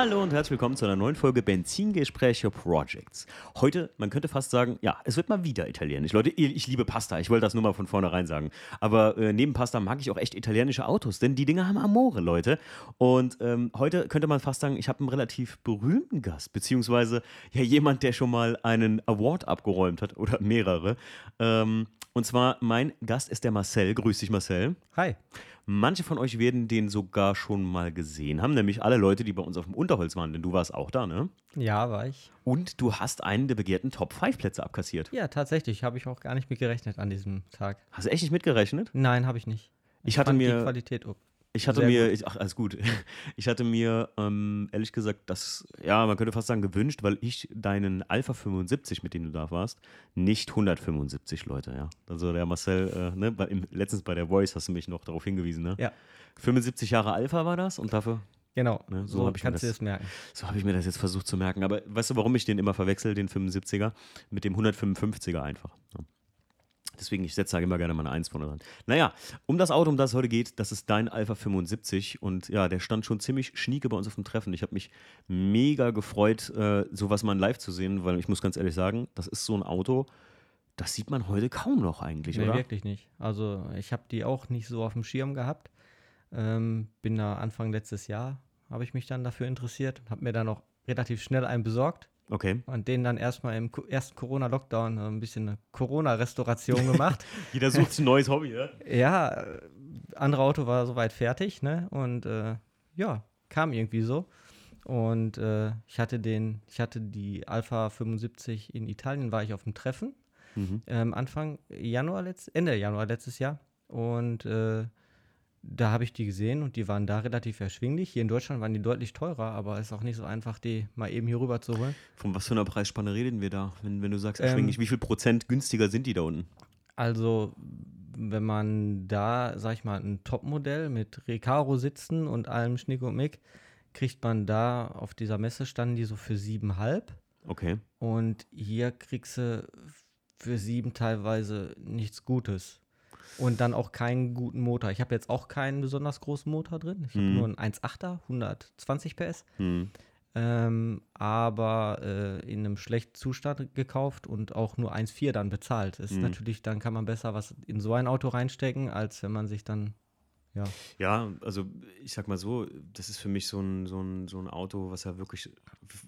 Hallo und herzlich willkommen zu einer neuen Folge Benzingespräche Projects. Heute, man könnte fast sagen, ja, es wird mal wieder italienisch. Leute, ich liebe Pasta, ich wollte das nur mal von vornherein sagen. Aber äh, neben Pasta mag ich auch echt italienische Autos, denn die Dinge haben Amore, Leute. Und ähm, heute könnte man fast sagen, ich habe einen relativ berühmten Gast, beziehungsweise ja jemand, der schon mal einen Award abgeräumt hat oder mehrere. Ähm, und zwar, mein Gast ist der Marcel. Grüß dich, Marcel. Hi. Manche von euch werden den sogar schon mal gesehen haben, nämlich alle Leute, die bei uns auf dem Unterholz waren, denn du warst auch da, ne? Ja, war ich. Und du hast einen der begehrten Top-5-Plätze abkassiert. Ja, tatsächlich. Habe ich auch gar nicht mit gerechnet an diesem Tag. Hast du echt nicht mitgerechnet? Nein, habe ich nicht. Ich, hatte mir. Die Qualität ich hatte Sehr mir, ich, ach, alles gut. Ich hatte mir, ähm, ehrlich gesagt, das, ja, man könnte fast sagen, gewünscht, weil ich deinen Alpha 75, mit dem du da warst, nicht 175 Leute, ja. Also der Marcel, äh, ne, bei, im, letztens bei der Voice hast du mich noch darauf hingewiesen, ne? Ja. 75 Jahre Alpha war das und dafür. Genau, Ne, so so, ich kannst du das- das merken. So habe ich mir das jetzt versucht zu merken. Aber weißt du, warum ich den immer verwechsel, den 75er, mit dem 155er einfach? Ja. Deswegen, ich setze da immer gerne mal eine 1 vorne dran. Naja, um das Auto, um das es heute geht, das ist dein Alpha 75 und ja, der stand schon ziemlich schnieke bei uns auf dem Treffen. Ich habe mich mega gefreut, äh, sowas mal live zu sehen, weil ich muss ganz ehrlich sagen, das ist so ein Auto, das sieht man heute kaum noch eigentlich, Nee, oder? wirklich nicht. Also ich habe die auch nicht so auf dem Schirm gehabt. Ähm, bin da Anfang letztes Jahr, habe ich mich dann dafür interessiert. Habe mir dann auch relativ schnell einen besorgt. Okay. Und den dann erstmal im ersten Corona-Lockdown äh, ein bisschen eine Corona-Restauration gemacht. Jeder sucht ein neues Hobby, ja? Ja, äh, andere Auto war soweit fertig, ne? Und äh, ja, kam irgendwie so. Und äh, ich hatte den, ich hatte die Alpha 75 in Italien, war ich auf dem Treffen. Mhm. Ähm, Anfang Januar, letzt, Ende Januar letztes Jahr. Und äh, da habe ich die gesehen und die waren da relativ erschwinglich. Hier in Deutschland waren die deutlich teurer, aber es ist auch nicht so einfach, die mal eben hier rüber zu holen. Von was für einer Preisspanne reden wir da? Wenn, wenn du sagst, Ähm, erschwinglich, wie viel Prozent günstiger sind die da unten? Also, wenn man da, sag ich mal, ein Topmodell mit Recaro sitzen und allem Schnick und Mick, kriegt man da auf dieser Messe standen die so für siebenhalb. Okay. Und hier kriegst du für sieben teilweise nichts Gutes. Und dann auch keinen guten Motor. Ich habe jetzt auch keinen besonders großen Motor drin. Ich habe Mhm. nur einen 1.8er, 120 PS. Hm. Ähm, aber äh, in einem schlechten Zustand gekauft und auch nur 1,4 dann bezahlt. Ist Mhm. natürlich, dann kann man besser was in so ein Auto reinstecken, als wenn man sich dann, ja. Ja, also ich sag mal so, das ist für mich so ein, so ein, so ein Auto, was ja wirklich.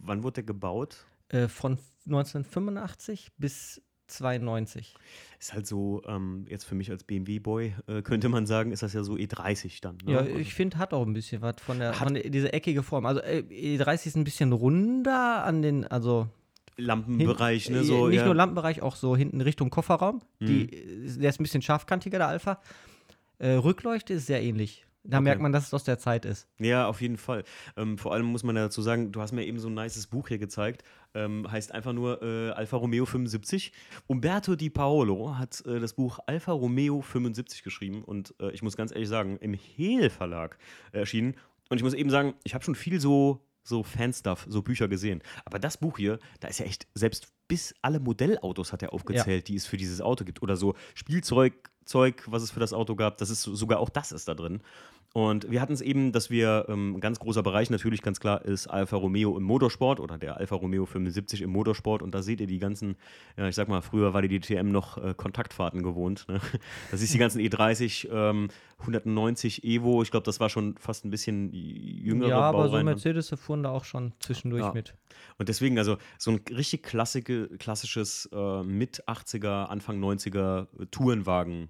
Wann wurde der gebaut? Äh, von 1985 bis 92. Ist halt so, ähm, jetzt für mich als BMW-Boy, äh, könnte man sagen, ist das ja so E30 dann. Ne? Ja, Also ich finde, hat auch ein bisschen was von der, von der diese eckige Form. Also äh, E30 ist ein bisschen runder an den, also Lampenbereich, hin- ne? äh, So, nicht ja. nur Lampenbereich, auch so hinten Richtung Kofferraum. Die, Mhm. äh, der ist ein bisschen scharfkantiger, der Alpha. Äh, Rückleuchte ist sehr ähnlich. Da Okay. merkt man, dass es aus der Zeit ist. Ja, auf jeden Fall. Ähm, vor allem muss man ja dazu sagen, du hast mir eben so ein nices Buch hier gezeigt. Ähm, heißt einfach nur äh, Alfa Romeo 75. Umberto Di Paolo hat äh, das Buch Alfa Romeo 75 geschrieben und äh, ich muss ganz ehrlich sagen, im Hehl Verlag erschienen. Und ich muss eben sagen, ich habe schon viel so, so Fanstuff, so Bücher gesehen. Aber das Buch hier, da ist ja echt, selbst bis alle Modellautos hat er aufgezählt, die es für dieses Auto gibt. Oder so Spielzeug, Zeug, was es für das Auto gab. Das ist so- sogar auch das ist da drin. Und wir hatten es eben, dass wir, ähm, ein ganz großer Bereich natürlich ganz klar ist Alfa Romeo im Motorsport oder der Alfa Romeo 75 im Motorsport. Und da seht ihr die ganzen, ja, ich sag mal, früher war die DTM noch äh, Kontaktfahrten gewohnt. Ne? Da siehst du die ganzen E30, ähm, 190 Evo, ich glaube, das war schon fast ein bisschen jüngere ja, aber so Baureihen. Mercedes fuhren da auch schon zwischendurch Ja. mit. Und deswegen, also so ein richtig klassische, klassisches äh, mit 80er, Anfang 90er Tourenwagen.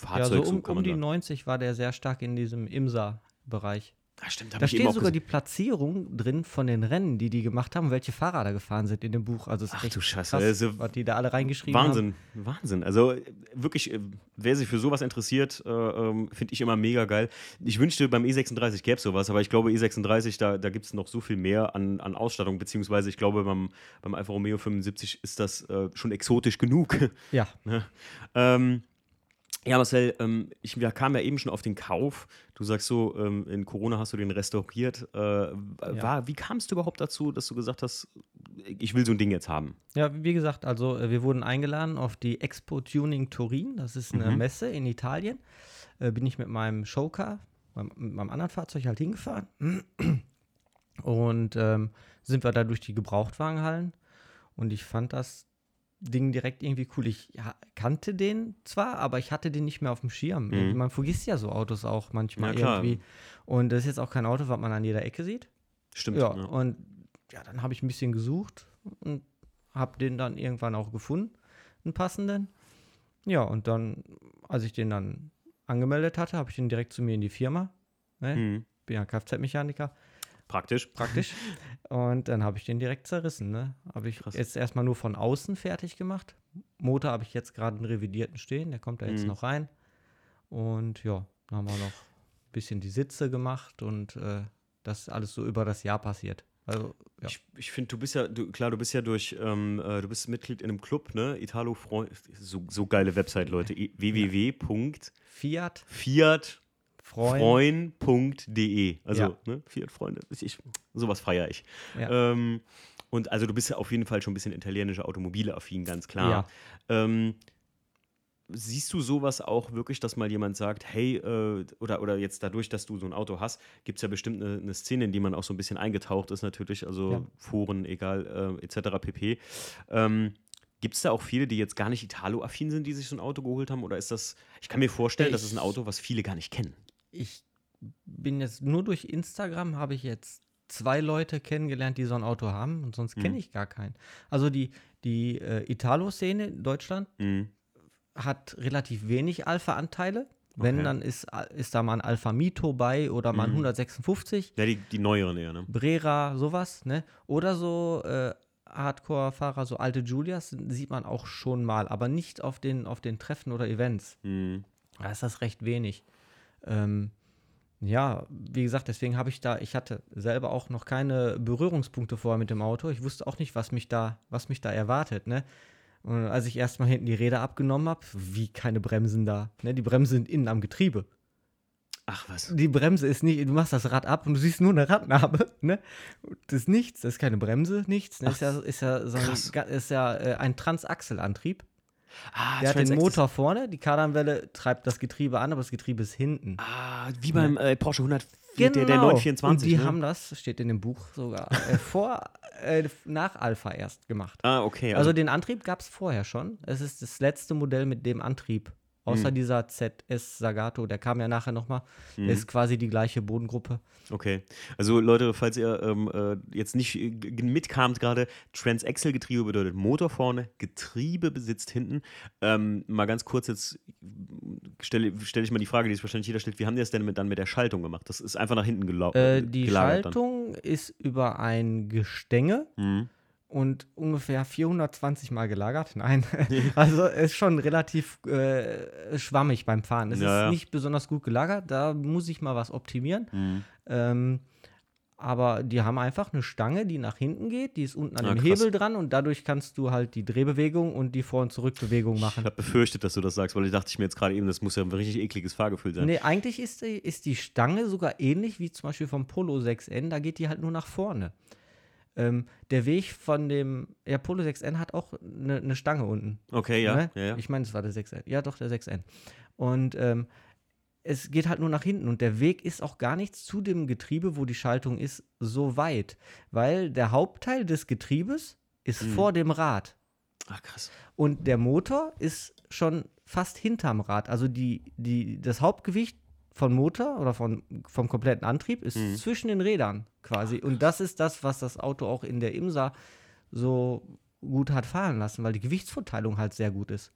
Ja, so Fahrzeug, um, kann um die sagen. 90 war der sehr stark in diesem IMSA-Bereich. Ah, stimmt, Da steht sogar die Platzierung drin von den Rennen, die die gemacht haben, welche Fahrer da gefahren sind in dem Buch. Also Ach du Scheiße, krass, also was die da alle reingeschrieben haben. Wahnsinn, Wahnsinn. Also äh, wirklich, äh, wer sich für sowas interessiert, äh, ähm, finde ich immer mega geil. Ich wünschte, beim E36 gäbe es sowas, aber ich glaube, E36, da, da gibt es noch so viel mehr an, an Ausstattung, beziehungsweise ich glaube, beim, beim Alfa Romeo 75 ist das äh, schon exotisch genug. Ja, Ne? ähm, ja, Marcel, ähm, ich wir kamen ja eben schon auf den Kauf. Du sagst so, ähm, in Corona hast du den restauriert. Äh, war, wie kamst du überhaupt dazu, dass du gesagt hast, ich will so ein Ding jetzt haben? Ja, wie gesagt, also äh, wir wurden eingeladen auf die Expo Tuning Turin. Das ist eine Mhm. Messe in Italien. Äh, bin ich mit meinem Showcar, meinem, mit meinem anderen Fahrzeug halt hingefahren. Und ähm, sind wir da durch die Gebrauchtwagenhallen und ich fand das Ding direkt irgendwie cool. Ich ja, kannte den zwar, aber ich hatte den nicht mehr auf dem Schirm. Mhm. Man vergisst ja so Autos auch manchmal Ja, irgendwie. Und das ist jetzt auch kein Auto, was man an jeder Ecke sieht. Stimmt. Ja, ja. und ja, dann habe ich ein bisschen gesucht und habe den dann irgendwann auch gefunden, einen passenden. Ja, und dann, als ich den dann angemeldet hatte, habe ich den direkt zu mir in die Firma. Ne? Mhm. Bin ja Kfz-Mechaniker, Praktisch. praktisch. und dann habe ich den direkt zerrissen. Ne? Habe ich Krass. jetzt erstmal nur von außen fertig gemacht. Motor habe ich jetzt gerade einen revidierten stehen, der kommt da jetzt Mhm. noch rein. Und ja, dann haben wir noch ein bisschen die Sitze gemacht und äh, das ist alles so über das Jahr passiert. Also, ja. Ich, ich finde, du bist ja, du, klar, du bist ja durch, ähm, äh, du bist Mitglied in einem Club, ne? Italo Freund, so, so geile Website, Leute. I- www.fiatfreund.de. Fiat, Freund. Also, Ja. ne? Fiat Freunde. Ich, sowas feiere ich. Ja. Ähm, und also, du bist ja auf jeden Fall schon ein bisschen italienischer Automobile-affin, ganz klar. Ja. Ähm, siehst du sowas auch wirklich, dass mal jemand sagt, hey, äh, oder, oder jetzt dadurch, dass du so ein Auto hast, gibt es ja bestimmt eine, eine Szene, in die man auch so ein bisschen eingetaucht ist, natürlich, also Ja. Foren, egal, äh, etc. pp. Ähm, Gibt es da auch viele, die jetzt gar nicht Italo-affin sind, die sich so ein Auto geholt haben? Oder ist das, ich kann mir vorstellen, das ist ein Ich- Auto, was viele gar nicht kennen. Ich bin jetzt nur durch Instagram habe ich jetzt zwei Leute kennengelernt, die so ein Auto haben und sonst kenne Mhm. ich gar keinen. Also die, die äh, Italo-Szene in Deutschland Mhm. hat relativ wenig Alpha-Anteile. Wenn, Okay. dann ist, ist da mal ein Alpha Mito bei oder mal ein Mhm. 156. Ja, die, die neueren eher, ne? Brera, sowas, ne? Oder so äh, Hardcore-Fahrer, so alte Julias, sieht man auch schon mal, aber nicht auf den, auf den Treffen oder Events. Mhm. Da ist das recht wenig. Ähm, ja, wie gesagt, deswegen habe ich da, ich hatte selber auch noch keine Berührungspunkte vorher mit dem Auto. Ich wusste auch nicht, was mich da, was mich da erwartet, ne? Und als ich erstmal hinten die Räder abgenommen habe, wie keine Bremsen da. Ne? Die Bremsen sind innen am Getriebe. Ach was. Die Bremse ist nicht, du machst das Rad ab und du siehst nur eine Radnabe, ne? Das ist nichts, das ist keine Bremse, nichts. Ne? Ach, ist ja, ist ja, so ein, ist ja äh, ein Transaxelantrieb. Ah, Der hat den Motor vorne, die Kardanwelle treibt das Getriebe an, aber das Getriebe ist hinten. Ah, wie beim äh, Porsche 100, der, der Genau. 924. Und die ne? haben das, steht in dem Buch sogar, äh, vor, äh, nach Alpha erst gemacht. Ah, okay. Also, Also, den Antrieb gab es vorher schon. Es ist das letzte Modell mit dem Antrieb. Außer Mhm. dieser ZS Sagato, der kam ja nachher nochmal. Mhm. Ist quasi die gleiche Bodengruppe. okay. Also Leute, falls ihr ähm, äh, jetzt nicht äh, mitkamt gerade, Transaxle-Getriebe bedeutet Motor vorne, Getriebe besitzt hinten. Ähm, mal ganz kurz jetzt stelle stell ich mal die Frage, die sich wahrscheinlich jeder stellt, wie haben die das denn mit, dann mit der Schaltung gemacht? Das ist einfach nach hinten gelaufen. Äh, die Schaltung ist über ein Gestänge Mhm. Und ungefähr 420 Mal gelagert. Nein, also ist schon relativ äh, schwammig beim Fahren. Es Ja, ist ja. nicht besonders gut gelagert, da muss ich mal was optimieren. Mhm. Ähm, aber die haben einfach eine Stange, die nach hinten geht, die ist unten an Ah, dem krass. Hebel dran und dadurch kannst du halt die Drehbewegung und die Vor- und Zurückbewegung Ich machen. habe befürchtet, dass du das sagst, weil ich dachte ich mir jetzt gerade eben, das muss ja ein richtig ekliges Fahrgefühl sein. Nee, eigentlich ist die, ist die Stange sogar ähnlich wie zum Beispiel vom Polo 6N, da geht die halt nur nach vorne. Ähm, der Weg von dem, ja, Polo 6N hat auch eine ne Stange unten. Okay, ja. ne? ja, ja. Ich meine, es war der 6N. Ja, doch, der 6N. Und ähm, es geht halt nur nach hinten und der Weg ist auch gar nicht zu dem Getriebe, wo die Schaltung ist, so weit. Weil der Hauptteil des Getriebes ist Mhm. vor dem Rad. Ach krass. Und der Motor ist schon fast hinterm Rad. Also die, die, das Hauptgewicht von Motor oder von, vom kompletten Antrieb ist Mhm. zwischen den Rädern quasi. Und das ist das, was das Auto auch in der Imsa so gut hat fahren lassen, weil die Gewichtsverteilung halt sehr gut ist.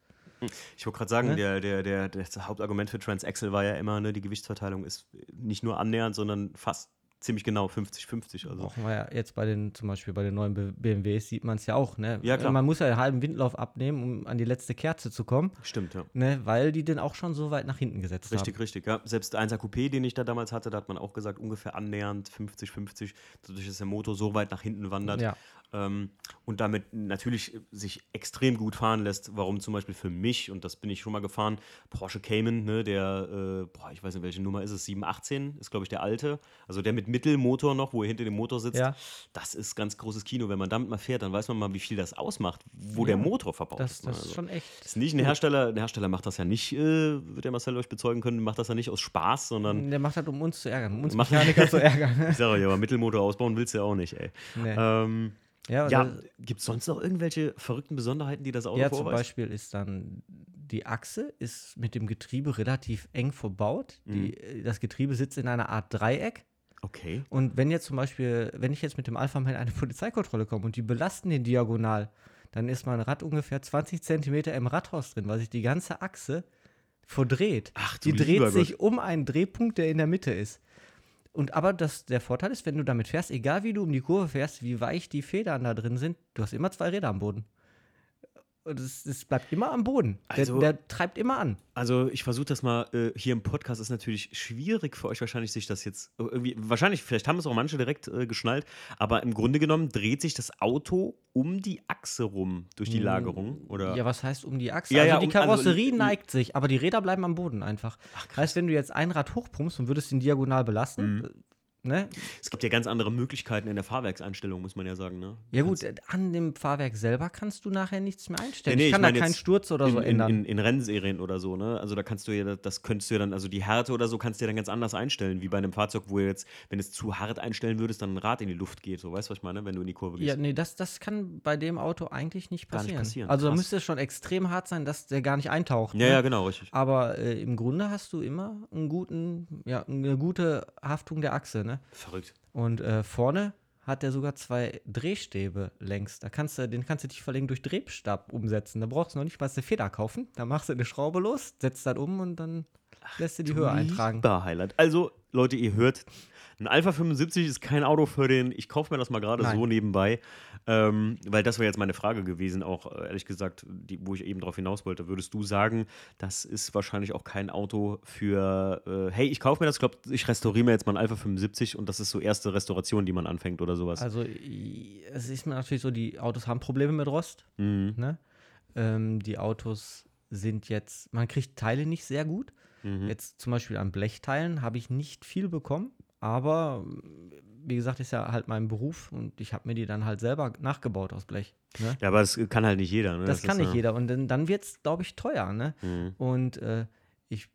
Ich wollte gerade sagen, Ne? der, der, der, das Hauptargument für Transaxle war ja immer, ne, die Gewichtsverteilung ist nicht nur annähernd, sondern fast ziemlich genau 50-50. Also. Brauchen wir ja jetzt bei den, zum Beispiel bei den neuen BMWs sieht man es ja auch, ne? Ja, klar. Man muss ja einen halben Windlauf abnehmen, um an die letzte Kerze zu kommen, Stimmt, ja. ne? Weil die den auch schon so weit nach hinten gesetzt Richtig, richtig. Ja. Selbst der 1er Coupé, den ich da damals hatte, da hat man auch gesagt, ungefähr annähernd 50-50, dadurch, dass der Motor so weit nach hinten haben. wandert. Ja. Ähm, und damit natürlich sich extrem gut fahren lässt. Warum zum Beispiel für mich, und das bin ich schon mal gefahren, Porsche Cayman, ne, der, äh, boah, ich weiß nicht, welche Nummer ist es, 718, ist glaube ich der alte, also der mit mit Mittelmotor noch, wo er hinter dem Motor sitzt, Ja. das ist ganz großes Kino. Wenn man damit mal fährt, dann weiß man mal, wie viel das ausmacht, wo der Motor verbaut Das, ist. ne? das ist Also, schon echt. ist nicht ein Hersteller, der Hersteller macht das ja nicht, äh, wird der Marcel euch bezeugen können, macht das ja nicht aus Spaß, sondern Der macht das, um uns zu ärgern, um uns Mechaniker zu ärgern. ich sage euch, aber Mittelmotor ausbauen willst du ja auch nicht, ey. Nee. Ähm, ja, ja, das- gibt es sonst noch irgendwelche verrückten Besonderheiten, die das Auto ja, zum vorweist? Beispiel ist dann die Achse ist mit dem Getriebe relativ eng verbaut. Die, Mhm. Das Getriebe sitzt in einer Art Dreieck. Okay. Und wenn jetzt zum Beispiel, wenn ich jetzt mit dem Alpha in eine Polizeikontrolle komme und die belasten den diagonal, dann ist mein Rad ungefähr 20 Zentimeter im Radhaus drin, weil sich die ganze Achse verdreht. Ach, die dreht sich um einen Drehpunkt, der in der Mitte ist. Und aber das, der Vorteil ist, wenn du damit fährst, egal wie du um die Kurve fährst, wie weich die Federn da drin sind, du hast immer zwei Räder am Boden. Es, es bleibt immer am Boden. Also- der, der treibt immer an. Also ich versuche das mal, äh, hier im Podcast ist natürlich schwierig für euch wahrscheinlich, sich das jetzt irgendwie, wahrscheinlich, vielleicht haben es auch manche direkt äh, geschnallt, aber im Grunde genommen dreht sich das Auto um die Achse rum durch die Lagerung, oder? Mm, Ja, was heißt um die Achse? Ja, also ja, die also Karosserie l- neigt sich, aber die Räder bleiben am Boden einfach. heißt, wenn du jetzt ein Rad hochpumpst und würdest ihn diagonal belasten, Mhm. Ne? Es gibt ja ganz andere Möglichkeiten in der Fahrwerkseinstellung, muss man ja sagen, ne? Ja gut, äh, an dem Fahrwerk selber kannst du nachher nichts mehr einstellen. Nee, nee, ich kann ich da keinen Sturz oder in, so in, ändern. In, in Rennserien oder so, ne? Also da kannst du ja, das könntest du ja dann, also die Härte oder so kannst du ja dann ganz anders einstellen, wie bei einem Fahrzeug, wo jetzt, wenn du es zu hart einstellen würdest, dann ein Rad in die Luft geht. So, weißt du, was ich meine, wenn du in die Kurve gehst? ja, nee, das, das kann bei dem Auto eigentlich nicht Gar nicht passieren. passieren, Also da müsste es schon extrem hart sein, dass der gar nicht eintaucht. ja, ne? ja, genau, richtig. Aber äh, im Grunde hast du immer einen guten, ja, eine gute Haftung der Achse, ne? Verrückt. Und äh, vorne hat er sogar zwei Drehstäbe längs. Da kannst du, den kannst du dich verlegen durch Drehstab umsetzen. Da brauchst du noch nicht mal eine Feder kaufen. Da machst du eine Schraube los, setzt das um und dann lässt du die Höhe eintragen. Highlight. Also, Leute, ihr hört, ein Alpha 75 ist kein Auto für den, ich kaufe mir das mal gerade so nebenbei, ähm, weil das wäre jetzt meine Frage gewesen, auch äh, ehrlich gesagt, die, wo ich eben drauf hinaus wollte. Würdest du sagen, das ist wahrscheinlich auch kein Auto für, äh, hey, ich kaufe mir das, ich glaube, ich restauriere mir jetzt mal ein Alpha 75 und das ist so erste Restauration, die man anfängt oder sowas. Also es ist mir natürlich so, die Autos haben Probleme mit Rost. Mhm. Ne? Ähm, die Autos sind jetzt, man kriegt Teile nicht sehr gut. Mhm. Jetzt zum Beispiel an Blechteilen habe ich nicht viel bekommen, aber wie gesagt, ist ja halt mein Beruf und ich habe mir die dann halt selber nachgebaut aus Blech. Ne? Ja, aber das kann halt nicht jeder. Ne? Das, kann ist, nicht ja- jeder und dann, dann wird es, glaube ich, teuer. Ne? Mhm. Und äh, ich,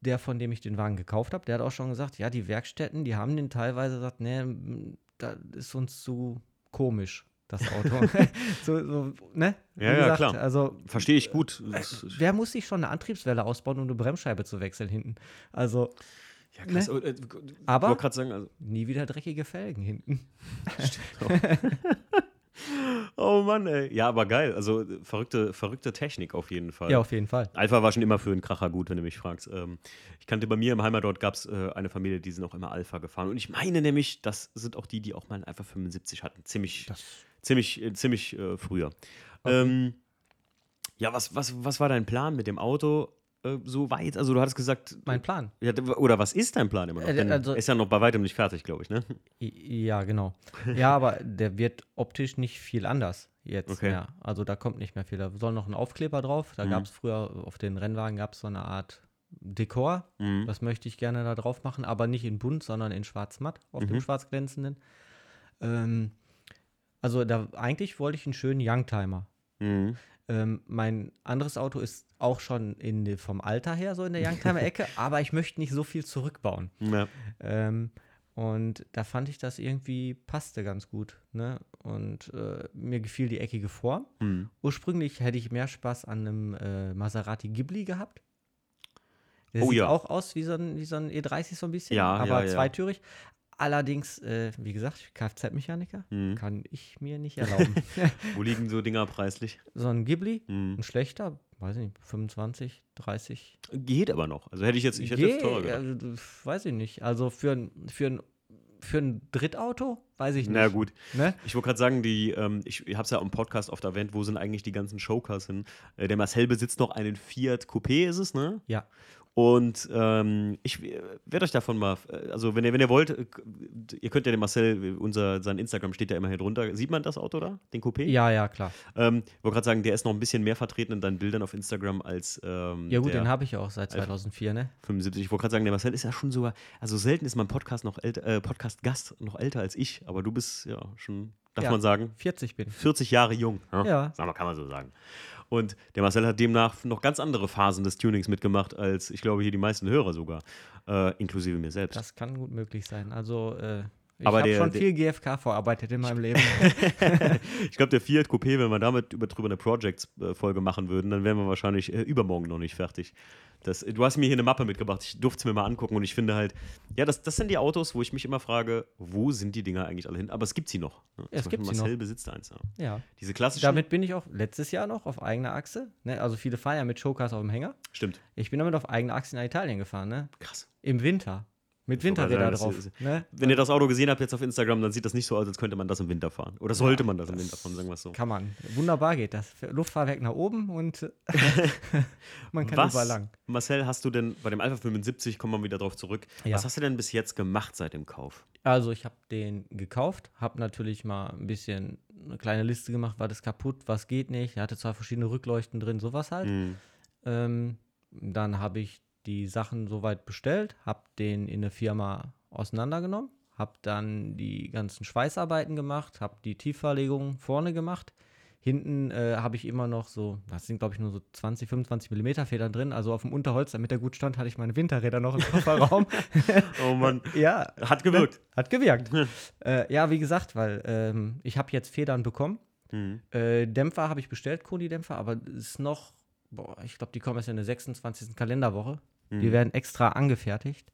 der, von dem ich den Wagen gekauft habe, der hat auch schon gesagt, ja, die Werkstätten, die haben den teilweise gesagt, nee, m, das ist uns zu komisch, das Auto. so, so, ne? Ja, ja, klar. Also, Verstehe ich gut. Das- wer muss sich schon eine Antriebswelle ausbauen, um eine Bremsscheibe zu wechseln hinten? Also, Ja, krass. Ne? Äh, Aber- sagen, also, nie wieder dreckige Felgen hinten. oh Mann, ey. Ja, aber geil. Also äh, verrückte, verrückte Technik auf jeden Fall. Ja, auf jeden Fall. Alpha war schon immer für einen Kracher gut, wenn du mich fragst. Ähm, ich kannte bei mir im Heimatort gab es äh, eine Familie, die sind auch immer Alpha gefahren. Und ich meine nämlich, das sind auch die, die auch mal einen Alpha 75 hatten. Ziemlich, Das- ziemlich, äh, ziemlich äh, früher. Ähm, ja, was, was, was war dein Plan mit dem Auto äh, so weit? Also du hattest gesagt, Mein Plan. ja, oder was ist dein Plan immer noch? Äh, also- ist ja noch bei weitem nicht fertig, glaube ich, ne? Ja, genau. Ja, aber der wird optisch nicht viel anders jetzt Okay. mehr. Also da kommt nicht mehr viel. Da soll noch ein Aufkleber drauf. Da Mhm. gab es früher auf den Rennwagen gab es so eine Art Dekor. Mhm. Das möchte ich gerne da drauf machen, aber nicht in bunt, sondern in schwarz-matt auf Mhm. dem schwarz glänzenden. Ähm, also da eigentlich wollte ich einen schönen Youngtimer. Mhm. Ähm, mein anderes Auto ist auch schon in, vom Alter her so in der Youngtimer-Ecke, aber ich möchte nicht so viel zurückbauen. Ja. Ähm, und da fand ich das irgendwie passte ganz gut. Ne? Und äh, mir gefiel die eckige Form. Mhm. Ursprünglich hätte ich mehr Spaß an einem äh, Maserati Ghibli gehabt. Der Oh sieht ja. auch aus wie so ein, wie so ein E30 so ein bisschen, Ja, aber ja. zweitürig. Allerdings, äh, wie gesagt, Kfz-Mechaniker Mhm. kann ich mir nicht erlauben. Wo liegen so Dinger preislich? so ein Ghibli, Mhm. ein schlechter, weiß ich nicht, 25, 30. Geht aber noch. Also hätte ich jetzt, ich hätte jetzt Geh, teurer gedacht. also, weiß ich nicht. Also für ein, für ein, für ein Drittauto, weiß ich nicht. Na gut. Ne? Ich wollte gerade sagen, die, ähm, ich, ich habe es ja im Podcast oft erwähnt, wo sind eigentlich die ganzen Showcars hin? Äh, der Marcel besitzt noch einen Fiat Coupé, ist es, ne? Ja. Und ähm, ich werde euch davon mal, also wenn ihr, wenn ihr wollt, äh, ihr könnt ja den Marcel, unser, sein Instagram steht ja immer hier drunter. Sieht man das Auto da, den Coupé? Ja, ja, klar. Ähm, ich wollte gerade sagen, der ist noch ein bisschen mehr vertreten in deinen Bildern auf Instagram als. Ähm, Ja gut, der den habe ich ja auch seit 2004, ne? 75. Ich wollte gerade sagen, der Marcel ist ja schon sogar, also selten ist mein Podcast noch älter, äh, Podcast-Gast noch älter als ich, aber du bist ja schon, darf Ja. man sagen, 40 bin ich. 40 Jahre jung. Ja. Sag mal, kann man so sagen. Und der Marcel hat demnach noch ganz andere Phasen des Tunings mitgemacht, als ich glaube hier die meisten Hörer sogar, äh, inklusive mir selbst. Das kann gut möglich sein. Also, äh, ich habe schon viel GFK verarbeitet in meinem Leben. ich glaube, der Fiat Coupé, wenn wir damit über, drüber eine Projects-Folge machen würden, dann wären wir wahrscheinlich äh, übermorgen noch nicht fertig. Das, du hast mir hier eine Mappe mitgebracht, ich durfte es mir mal angucken und ich finde halt, ja, das, das sind die Autos, wo ich mich immer frage, wo sind die Dinger eigentlich alle hin? Aber es gibt sie noch. Ne? es Zum gibt Beispiel sie Marcel noch. besitzt eins. Ja. ja. Diese klassischen. Damit bin ich auch letztes Jahr noch auf eigener Achse. Ne? Also viele fahren ja mit Showcars auf dem Hänger. Stimmt. Ich bin damit auf eigener Achse nach Italien gefahren, ne? Krass. Im Winter. Mit wollte gerade Winterräder sagen, drauf. das Ne? Wenn ihr das Auto gesehen habt jetzt auf Instagram, dann sieht das nicht so aus, als könnte man das im Winter fahren. Oder sollte man das im Winter fahren, sagen wir es so. Kann man. Wunderbar geht das. Luftfahrwerk nach oben und man kann Was, überall lang. Marcel, hast du denn bei dem Alpha 75, kommen wir wieder drauf zurück, Ja. was hast du denn bis jetzt gemacht seit dem Kauf? Also ich habe den gekauft, habe natürlich mal ein bisschen eine kleine Liste gemacht, was ist kaputt, was geht nicht. Er hatte zwar verschiedene Rückleuchten drin, sowas halt. Hm. Ähm, dann habe ich die Sachen soweit bestellt, habe den in eine Firma auseinandergenommen, habe dann die ganzen Schweißarbeiten gemacht, habe die Tiefverlegung vorne gemacht. Hinten äh, habe ich immer noch so, das sind glaube ich nur so 20, 25 Millimeter Federn drin. Also auf dem Unterholz, damit der gut stand, hatte ich meine Winterräder noch im Kofferraum. Oh Mann, ja, hat gewirkt. hat gewirkt. äh, ja, wie gesagt, weil ähm, ich habe jetzt Federn bekommen. Hm. Äh, Dämpfer habe ich bestellt, Koni-Dämpfer, aber es ist noch, boah, ich glaube, die kommen erst in der 26. Kalenderwoche. Die werden extra angefertigt.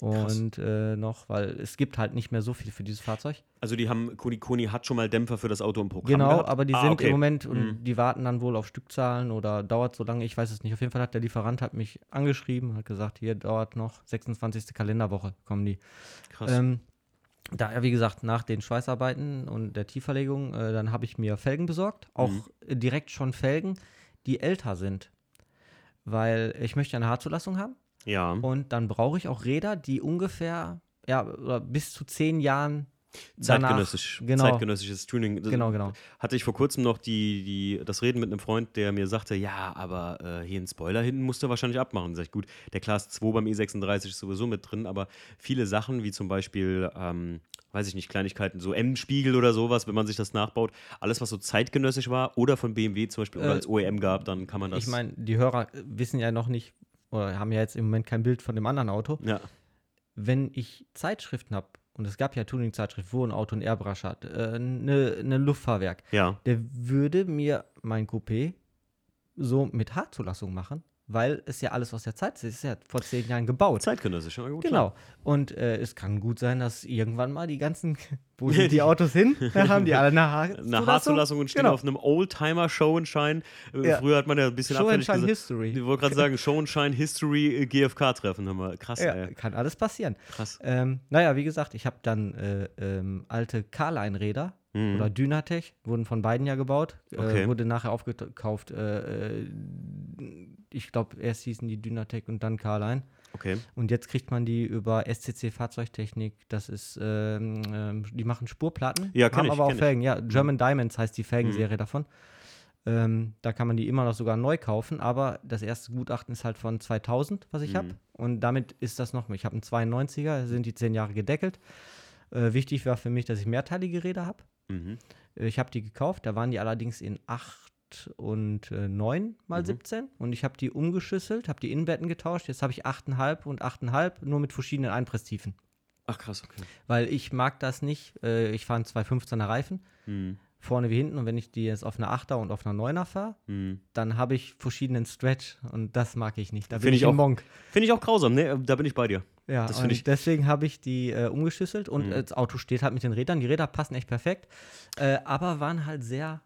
Krass. Und äh, noch, weil es gibt halt nicht mehr so viel für dieses Fahrzeug. Also die haben, Koni Koni hat schon mal Dämpfer für das Auto im Programm Genau, gehabt? aber die Ah, sind okay. im Moment und Mhm. die warten dann wohl auf Stückzahlen oder dauert so lange, ich weiß es nicht. Auf jeden Fall hat der Lieferant hat mich angeschrieben und hat gesagt, hier dauert noch 26. Kalenderwoche, kommen die. Krass. Ähm, da, wie gesagt, nach den Schweißarbeiten und der Tiefverlegung, äh, dann habe ich mir Felgen besorgt. Auch Mhm. direkt schon Felgen, die älter sind. Weil ich möchte eine Haarzulassung haben. ja. Und dann brauche ich auch Räder, die ungefähr, ja, bis zu zehn Jahren danach- Zeitgenössisch, Genau, zeitgenössisches Tuning. Genau, genau. Hatte ich vor kurzem noch die, die, das Reden mit einem Freund, der mir sagte, ja, aber äh, hier einen Spoiler hinten musst du wahrscheinlich abmachen. Sag ich, gut, der Class 2 beim E36 ist sowieso mit drin, aber viele Sachen, wie zum Beispiel, ähm, weiß ich nicht, Kleinigkeiten, so M-Spiegel oder sowas, wenn man sich das nachbaut, alles, was so zeitgenössisch war oder von BMW zum Beispiel oder Äh, als OEM gab, dann kann man das. Ich meine, die Hörer wissen ja noch nicht, oder haben ja jetzt im Moment kein Bild von dem anderen Auto. ja, Wenn ich Zeitschriften habe, und es gab ja Tuning-Zeitschrift, wo ein Auto ein Airbrush hat, äh, ne, ne Luftfahrwerk, ja, der würde mir mein Coupé so mit Haarzulassung machen, weil es ja alles aus der Zeit ist. Es ist ja vor zehn Jahren gebaut. zeitgenössisch. Ja, gut, Genau. Und äh, es kann gut sein, dass irgendwann mal die ganzen, wo sind die Autos hin? Da haben die alle eine Haarzulassung. Eine Haarzulassung und stehen Genau. auf einem Oldtimer-Show-and-Shine. Äh, Ja. Früher hat man ja ein bisschen abfällig Show-and-Shine gesagt. History. Ich wollte gerade sagen, Show-and-Shine History äh, GFK-Treffen. haben wir. Krass, Ja, ey. kann alles passieren. Krass. Ähm, naja, wie gesagt, ich habe dann äh, ähm, alte Carline-Räder Mhm. oder Dynatech, wurden von beiden ja gebaut, Okay. wurde nachher aufgekauft. Ich glaube, erst hießen die Dynatech und dann Carline. Okay. Und jetzt kriegt man die über SCC Fahrzeugtechnik. Das ist, ähm, ähm, die machen Spurplatten, Ja, haben ich, aber auch kenn ich. Felgen. Ja, German Diamonds heißt die Felgenserie davon. Ähm, da kann man die immer noch sogar neu kaufen, aber das erste Gutachten ist halt von 2000, was ich Mhm. habe. Und damit ist das noch, ich habe einen 92er, sind die 10 Jahre gedeckelt. Äh, wichtig war für mich, dass ich mehrteilige Räder habe. Mhm. Äh, Ich habe die gekauft, da waren die allerdings in 8 und äh, 9 mal Mhm. 17 und ich habe die umgeschüsselt, habe die Innenbetten getauscht. Jetzt habe ich 8,5 und 8,5, nur mit verschiedenen Einpresstiefen. Ach, krass, okay. Weil ich mag das nicht. Äh, ich fahre einen 215er Reifen, Mhm. vorne wie hinten. Und wenn ich die jetzt auf einer 8er und auf einer 9er fahre, Mhm. dann habe ich verschiedenen Stretch und das mag ich nicht. Da bin Find ich, ich auch- Monk. Finde ich auch grausam, ne? Da bin ich bei dir. Ja, Das ich- deswegen habe ich die äh, umgeschüsselt und Mhm. äh, das Auto steht halt mit den Rädern. Die Räder passen echt perfekt, äh, aber waren halt sehr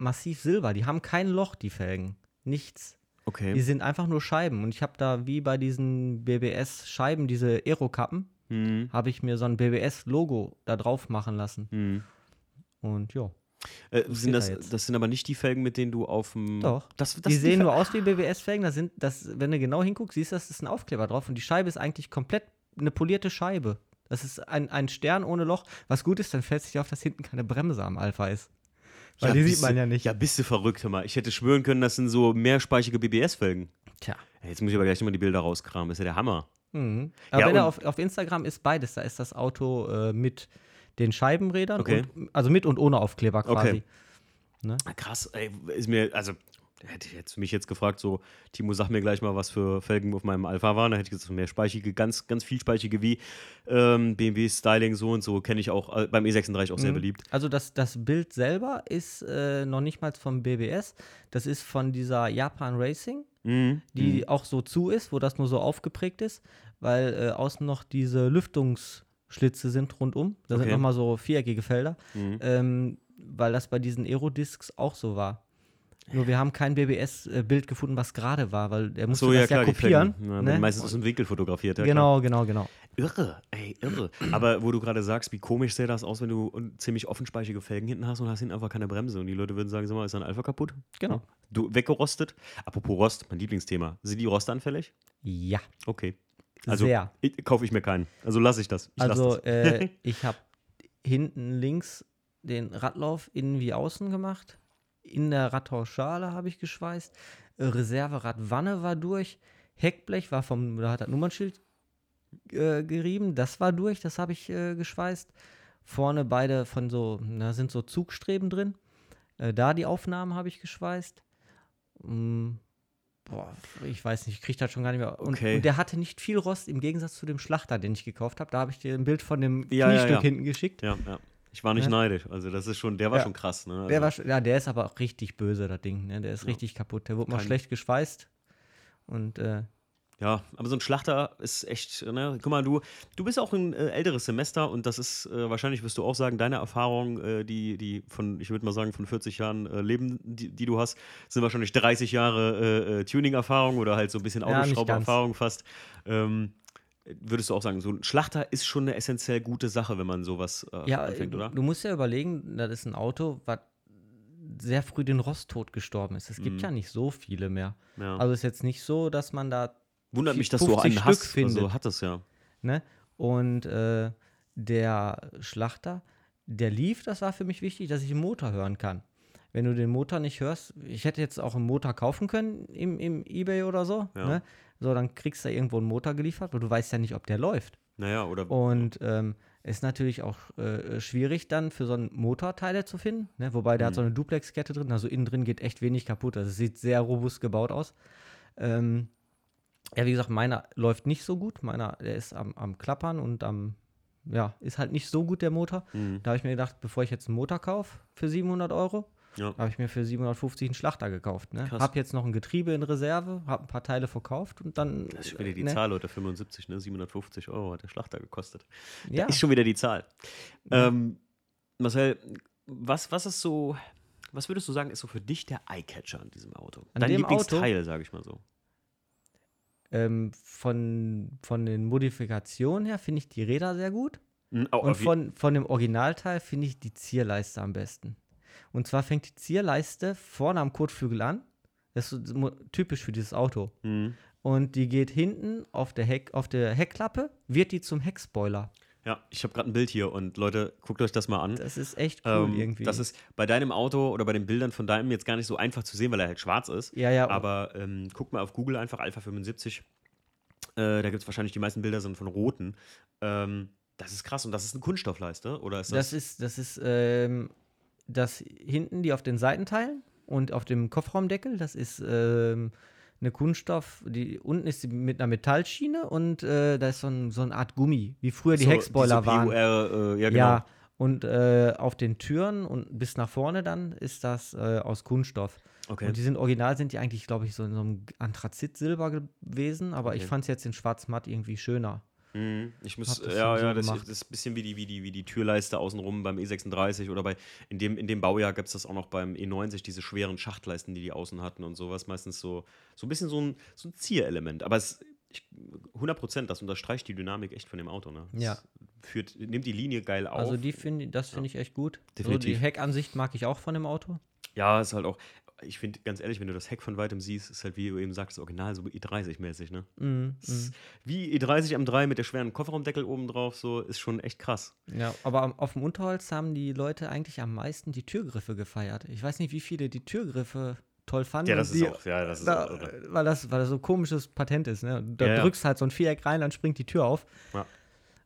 massiv silber. Die haben kein Loch, die Felgen. Nichts. Die Okay. sind einfach nur Scheiben. Und ich habe da wie bei diesen BBS-Scheiben, diese Aerokappen, Mhm. habe ich mir so ein BBS-Logo da drauf machen lassen. Mhm. Und ja, Äh, sind steht da das, das sind aber nicht die Felgen, mit denen du auf dem. Doch. Das, das die sehen Fel- nur aus wie BBS-Felgen. Da sind, das, wenn du genau hinguckst, siehst du, das ist ein Aufkleber drauf. Und die Scheibe ist eigentlich komplett eine polierte Scheibe. Das ist ein, ein Stern ohne Loch. Was gut ist, dann fällt sich auf, dass hinten keine Bremse am Alpha ist. Weil die bist sieht man ja nicht. Ja, bist du verrückt, hör mal. Ich hätte schwören können, das sind so mehrspeichige BBS-Felgen. Tja. Jetzt muss ich aber gleich nochmal die Bilder rauskramen. Das ist ja der Hammer. Mhm. Aber Ja, wenn er auf, auf Instagram ist beides, da ist das Auto äh, mit den Scheibenrädern, Okay. und, also mit und ohne Aufkleber quasi. Okay. Ah, Krass, ey, ist mir, also, hätte ich jetzt mich jetzt gefragt, so, Timo, sag mir gleich mal, was für Felgen auf meinem Alpha waren. Da hätte ich gesagt, so mehrspeichige, ganz, ganz vielspeichige wie ähm, BMW Styling so und so, kenne ich auch äh, beim E36 auch sehr Mhm. beliebt. Also das, das Bild selber ist äh, noch nicht mal vom BBS. Das ist von dieser Japan Racing, Mhm. die auch so zu ist, wo das nur so aufgeprägt ist, weil äh, außen noch diese Lüftungsschlitze sind rundum. Da sind Okay. nochmal so viereckige Felder, Mhm. ähm, weil das bei diesen Aerodiscs auch so war. Nur wir haben kein BBS-Bild gefunden, was gerade war, weil der musste So, ja, das klar, ja kopieren. Ja, ne? Meistens aus dem Winkel fotografiert. Ja, klar. genau, genau, genau. Irre, ey, irre. Aber wo du gerade sagst, wie komisch sähe das aus, wenn du ziemlich offenspeichige Felgen hinten hast und hast hinten einfach keine Bremse und die Leute würden sagen, sag mal, ist dein Alpha kaputt? Genau. Du weggerostet? Apropos Rost, mein Lieblingsthema. Sind die rostanfällig? Ja, Okay. Also sehr. ich, kaufe ich mir keinen. Also lasse ich das. Ich Also das. äh, ich habe hinten links den Radlauf innen wie außen gemacht. In der Radhausschale habe ich geschweißt. Äh, Reserveradwanne war durch. Heckblech war vom, da hat das Nummernschild äh, gerieben. Das war durch, das habe ich äh, geschweißt. Vorne beide von so, da sind so Zugstreben drin. Äh, da die Aufnahmen habe ich geschweißt. Mm, boah, ich weiß nicht, ich kriege das schon gar nicht mehr. Und, Okay. und der hatte nicht viel Rost im Gegensatz zu dem Schlachter, den ich gekauft habe. Da habe ich dir ein Bild von dem Ja, ja, Kniestück ja. hinten geschickt. ja, ja. Ich war nicht Ja. neidisch. Also das ist schon, der war Ja. schon krass. Ne? Also, Der war, ja, der ist aber auch richtig böse, das Ding. Ne? Der ist Ja. richtig kaputt. Der wurde mal Kein- schlecht geschweißt. Und äh, Ja, aber so ein Schlachter ist echt, ne? Guck mal, du, du bist auch ein äh, älteres Semester und das ist, äh, wahrscheinlich wirst du auch sagen, deine Erfahrung, äh, die, die von, ich würde mal sagen, von 40 Jahren äh, Leben, die, die du hast, sind wahrscheinlich 30 Jahre äh, Tuning-Erfahrung oder halt so ein bisschen Ja, Autoschraubererfahrung fast. Ähm, würdest du auch sagen, so ein Schlachter ist schon eine essentiell gute Sache, wenn man sowas äh, ja, anfängt, oder? du musst ja überlegen, das ist ein Auto, was sehr früh den Rosttod gestorben ist. Es gibt Mhm. ja nicht so viele mehr. Ja. Also ist jetzt nicht so, dass man da Wundert mich, dass du auch 50 einen Stück hast. findet. Also hat es ja. Ne? Und äh, der Schlachter, der lief, das war für mich wichtig, dass ich den Motor hören kann. Wenn du den Motor nicht hörst, ich hätte jetzt auch einen Motor kaufen können im, im Ebay oder so. Ja. Ne? So, dann kriegst du irgendwo einen Motor geliefert, aber du weißt ja nicht, ob der läuft. Naja, oder. Und ähm, ist natürlich auch äh, schwierig dann für so einen Motor Teile zu finden. Ne? Wobei der hat Mhm. so eine Duplex-Kette drin, also innen drin geht echt wenig kaputt. Also es sieht sehr robust gebaut aus. Ähm, ja, wie gesagt, meiner läuft nicht so gut. Meiner, der ist am, am Klappern und am, ja, ist halt nicht so gut der Motor. Mhm. Da habe ich mir gedacht, bevor ich jetzt einen Motor kaufe für 700 Euro, Ja. habe ich mir für 750 einen Schlachter gekauft. Ne? Krass. Habe jetzt noch ein Getriebe in Reserve, habe ein paar Teile verkauft und dann. Das ist schon wieder die ne? Zahl, Leute, 75, ne? 750 Euro hat der Schlachter gekostet. Ja. Ist schon wieder die Zahl. Ähm, Marcel, was, was ist so, was würdest du sagen, ist so für dich der Eyecatcher an diesem Auto? An Dein Lieblingsteil, sage ich mal so. Ähm, von, von den Modifikationen her finde ich die Räder sehr gut. Mhm, oh, Und von, von dem Originalteil finde ich die Zierleiste am besten. Und zwar fängt die Zierleiste vorne am Kotflügel an. Das ist typisch für dieses Auto. Mhm. Und die geht hinten auf der, Heck, auf der Heckklappe, wird die zum Heckspoiler. Ja, ich habe gerade ein Bild hier und Leute, guckt euch das mal an. Das ist echt cool Ähm, irgendwie. Das ist bei deinem Auto oder bei den Bildern von deinem jetzt gar nicht so einfach zu sehen, weil er halt schwarz ist. ja, ja, Aber ähm, guck mal auf Google einfach Alpha 75. Äh, da gibt es wahrscheinlich die meisten Bilder sind von roten. Ähm, das ist krass und das ist eine Kunststoffleiste, oder ist das? das ist, das ist ähm, das hinten, die auf den Seitenteilen und auf dem Kofferraumdeckel, das ist ähm, eine Kunststoff, die unten ist die mit einer Metallschiene und äh, da ist so, ein, so eine Art Gummi, wie früher die So, Heckspoiler waren. PUR, äh, ja, genau. Ja, und äh, auf den Türen und bis nach vorne dann ist das äh, aus Kunststoff. Okay. Und die sind original, sind die eigentlich, glaube ich, so in so einem Anthrazit-Silber gewesen, aber ich Okay. fand es jetzt in schwarz-matt irgendwie schöner. Mhm. Ich muss, ja, so ja, das, das ist ein bisschen wie die, wie die, wie die Türleiste außenrum beim E36 oder bei, in dem, in dem Baujahr gibt es das auch noch beim E90, diese schweren Schachtleisten, die die außen hatten und sowas. Meistens so, so ein bisschen so ein, so ein Zierelement. Aber es ich, 100 Prozent, das unterstreicht die Dynamik echt von dem Auto. Ne? Das Ja. Führt, nimmt die Linie geil auf. Also die finde das finde ich echt gut. Definitiv. die Heckansicht mag ich auch von dem Auto. ja, ist halt auch, ich finde, ganz ehrlich, wenn du das Heck von weitem siehst, ist halt, wie du eben sagst, original so i30-mäßig, ne? Mhm, Es ist Wie i30 M3 mit der schweren Kofferraumdeckel oben drauf, so, ist schon echt krass. Ja, aber am- auf dem Unterholz haben die Leute eigentlich am meisten die Türgriffe gefeiert. Ich weiß nicht, wie viele die Türgriffe toll fanden. Ja, das ist die, auch, ja, das ist da, auch weil, das, weil das so ein komisches Patent ist. Ne? Da Ja, ja. drückst halt so ein Viereck rein, dann springt die Tür auf. Ja.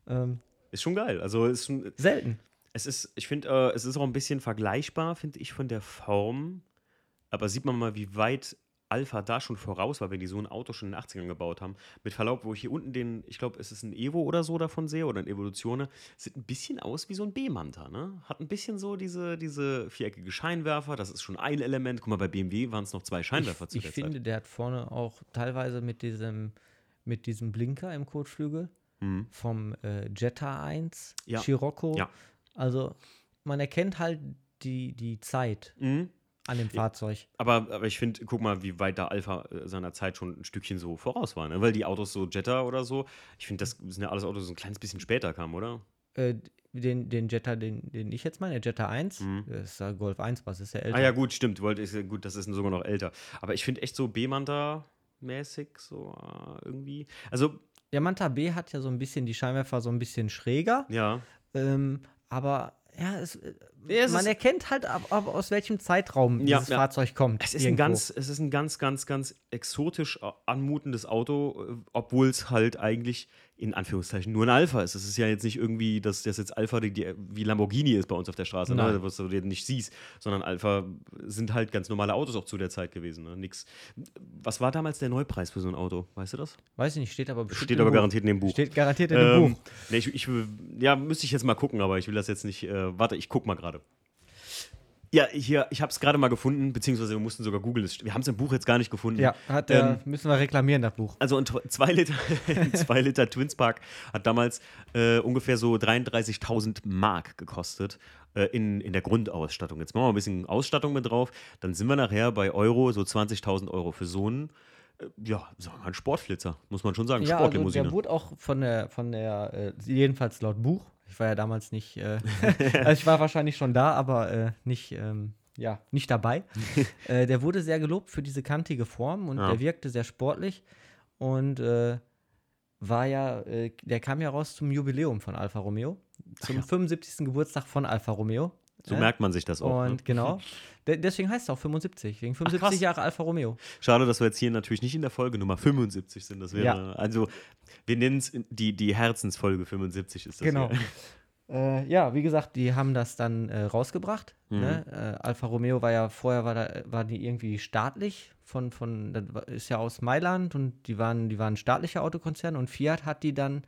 Ähm, Ist schon geil. Also, ist schon, selten. es ist, ich finde, äh, es ist auch ein bisschen vergleichbar, finde ich, von der Form. Aber sieht man mal, wie weit Alpha da schon voraus war, wenn die so ein Auto schon in den 80ern gebaut haben. Mit Verlaub, wo ich hier unten den, ich glaube, es ist ein Evo oder so davon sehe oder ein Evolutione, sieht ein bisschen aus wie so ein B-Manta, ne? Hat ein bisschen so diese, diese viereckige Scheinwerfer, das ist schon ein Element. Guck mal, bei BMW waren es noch zwei Scheinwerfer zu Ich der finde, der hat vorne auch teilweise mit diesem, mit diesem Blinker im Kotflügel Mhm. vom äh, Jetta 1, Ja. Scirocco. Ja. Also man erkennt halt die, die Zeit Mhm. An dem Fahrzeug. Aber, aber ich finde, guck mal, wie weit da Alpha äh, seiner Zeit schon ein Stückchen so voraus war, ne? Weil die Autos so Jetta oder so, ich finde, das sind ja alles Autos, die so ein kleines bisschen später kamen, oder? Äh, den, den Jetta, den, den ich jetzt meine, der Jetta 1, Mhm. das ist der Golf 1, was ist der älter? Ah ja, gut, stimmt. Wollte ich, gut, das ist sogar noch älter. Aber ich finde echt so B-Manta-mäßig, so äh, irgendwie. Also, Der Manta B hat ja so ein bisschen die Scheinwerfer so ein bisschen schräger, ja. ähm, aber ja, es, äh, Ja, man erkennt halt, ab, ab, aus welchem Zeitraum Ja, dieses ja. Fahrzeug kommt. Es ist, ein ganz, es ist ein ganz, ganz, ganz exotisch anmutendes Auto, äh, obwohl es halt eigentlich in Anführungszeichen nur ein Alpha ist. Es ist ja jetzt nicht irgendwie, dass das jetzt Alpha die, die, wie Lamborghini ist bei uns auf der Straße, ne? Was du nicht siehst, sondern Alpha sind halt ganz normale Autos auch zu der Zeit gewesen. Ne? Nix. Was war damals der Neupreis für so ein Auto? Weißt du das? Weiß ich nicht, steht aber Steht aber Buch. garantiert in dem Buch. Steht garantiert in dem Ähm, Buch. nee, ich, ich, ja, müsste ich jetzt mal gucken, aber ich will das jetzt nicht. Äh, warte, ich guck mal gerade. Ja, hier, ich habe es gerade mal gefunden, beziehungsweise wir mussten sogar googeln. Es- Wir haben es im Buch jetzt gar nicht gefunden. Ja, hat, ähm, äh, müssen wir reklamieren, das Buch. Also ein 2 Liter, ein zwei Liter Twinspark hat damals äh, ungefähr so 33.000 Mark gekostet äh, in, in der Grundausstattung. Jetzt machen wir ein bisschen Ausstattung mit drauf. Dann sind wir nachher bei Euro so 20.000 Euro für so einen, äh, ja, sagen wir mal, einen Sportflitzer, muss man schon sagen. Ja, also Sportlimousine. der wurde auch von der, von der, äh, jedenfalls laut Buch, ich war ja damals nicht, äh, also ich war wahrscheinlich schon da, aber äh, nicht, ähm, ja, nicht dabei. äh, der wurde sehr gelobt für diese kantige Form und Ja. der wirkte sehr sportlich und äh, war ja, äh, der kam ja raus zum Jubiläum von Alfa Romeo, zum ja. 75. Geburtstag von Alfa Romeo. So ne? merkt man sich das auch. Und Ne? genau. De deswegen heißt es auch 75, wegen 75 krass. Jahre Alfa Romeo. Schade, dass wir jetzt hier natürlich nicht in der Folge Nummer 75 sind. Das wäre, Ja. also, wir nennen es die, die Herzensfolge 75 ist das. Genau. Äh, ja, wie gesagt, die haben das dann äh, rausgebracht. Mhm. Ne? Äh, Alfa Romeo war ja vorher war, da, war die irgendwie staatlich von von das ist ja aus Mailand und die waren die waren staatlicher Autokonzern und Fiat hat die dann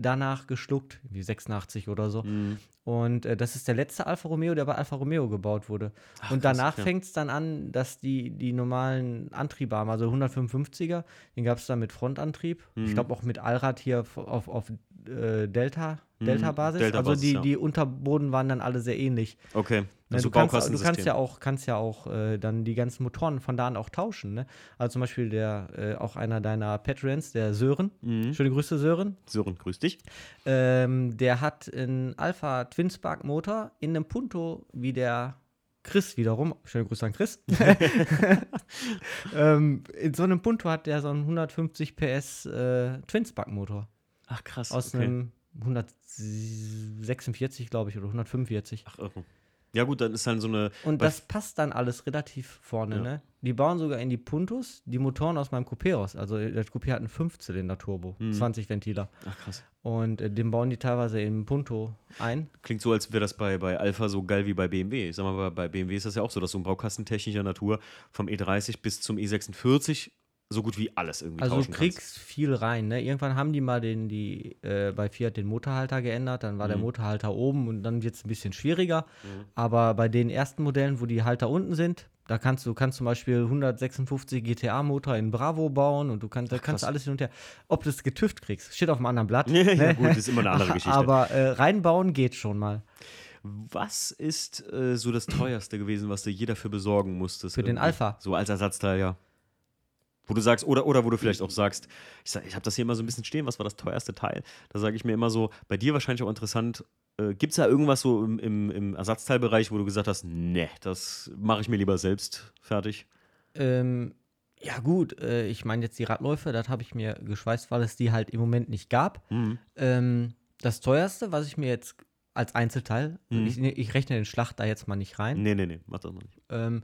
danach geschluckt, wie 86 oder so. Mhm. Und äh, das ist der letzte Alfa Romeo, der bei Alfa Romeo gebaut wurde. und krass, danach ja. fängt es dann an, dass die, die normalen Antriebe haben, also 155er, den gab es dann mit Frontantrieb. Mhm. Ich glaube auch mit Allrad hier f- auf, auf äh, Delta, Delta-Basis. also Delta-Basis, die, ja. die Unterboden waren dann alle sehr ähnlich. Okay. Also du, kannst, du kannst ja auch, kannst ja auch äh, dann die ganzen Motoren von da an auch tauschen. Ne? Also zum Beispiel der, äh, auch einer deiner Patrons, der Sören, Mhm. schöne Grüße Sören, Sören, grüß dich. ähm, der hat einen Alpha Twin Spark Motor in einem Punto wie der Chris wiederum. Schöne Grüße an Chris. ähm, in so einem Punto hat der so einen 150 PS äh, Twin Spark Motor Ach, krass. aus einem 146, glaube ich, oder 145. Ach, irre. Ja, gut, dann ist dann so eine. Und das passt dann alles relativ vorne, Ja. ne? Die bauen sogar in die Puntos die Motoren aus meinem Coupé aus. Also das Coupé hat einen 5-Zylinder-Turbo, Mhm. 20 Ventiler. Ach, krass. Und äh, den bauen die teilweise im Punto ein. Klingt so, als wäre das bei, bei Alpha so geil wie bei BMW. Ich sag mal, bei, bei BMW ist das ja auch so, dass so ein baukastentechnischer Natur vom E30 bis zum E46 so gut wie alles irgendwie Also du kriegst viel rein, ne? Irgendwann haben die mal den, die, äh, bei Fiat den Motorhalter geändert, dann war der Mhm. Motorhalter oben und dann wird es ein bisschen schwieriger. Mhm. Aber bei den ersten Modellen, wo die Halter unten sind, da kannst du kannst zum Beispiel 156 GTA-Motor in Bravo bauen und du kannst, da Ach, kannst krass. alles hin und her. Ob du es getüft kriegst, steht auf einem anderen Blatt. Ja, ne? gut, ist immer eine andere Geschichte. Aber äh, reinbauen geht schon mal. Was ist äh, so das teuerste gewesen, was du je dafür besorgen musstest? Für den irgendwie? Alpha? So als Ersatzteil, ja. Wo du sagst, oder, oder wo du vielleicht auch sagst, ich, sag, ich habe das hier immer so ein bisschen stehen, was war das teuerste Teil? Da sage ich mir immer so, bei dir wahrscheinlich auch interessant, äh, gibt es da irgendwas so im, im, im Ersatzteilbereich, wo du gesagt hast, nee, das mache ich mir lieber selbst fertig? Ähm, ja, gut, äh, ich meine jetzt die Radläufe, das habe ich mir geschweißt, weil es die halt im Moment nicht gab. Mhm. Ähm, das teuerste, was ich mir jetzt als Einzelteil, Mhm. ich, ich rechne den Schlacht da jetzt mal nicht rein. Nee, nee, nee, mach das mal nicht. Ähm,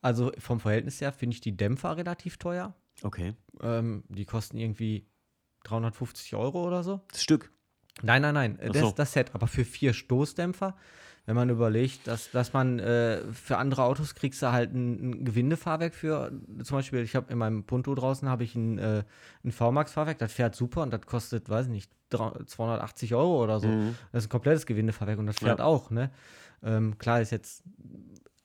also vom Verhältnis her finde ich die Dämpfer relativ teuer. Okay. Ähm, die kosten irgendwie 350 Euro oder so. Das Stück. Nein, nein, nein, das, so. das Set, aber für vier Stoßdämpfer. Wenn man überlegt, dass, dass man äh, für andere Autos kriegst du halt ein, ein Gewindefahrwerk für, zum Beispiel, ich habe in meinem Punto draußen habe ich ein, äh, ein V-Max-Fahrwerk, das fährt super und das kostet, weiß ich nicht, drei- 280 Euro oder so. Mhm. Das ist ein komplettes Gewindefahrwerk und das fährt Ja. auch, ne? Ähm, klar ist jetzt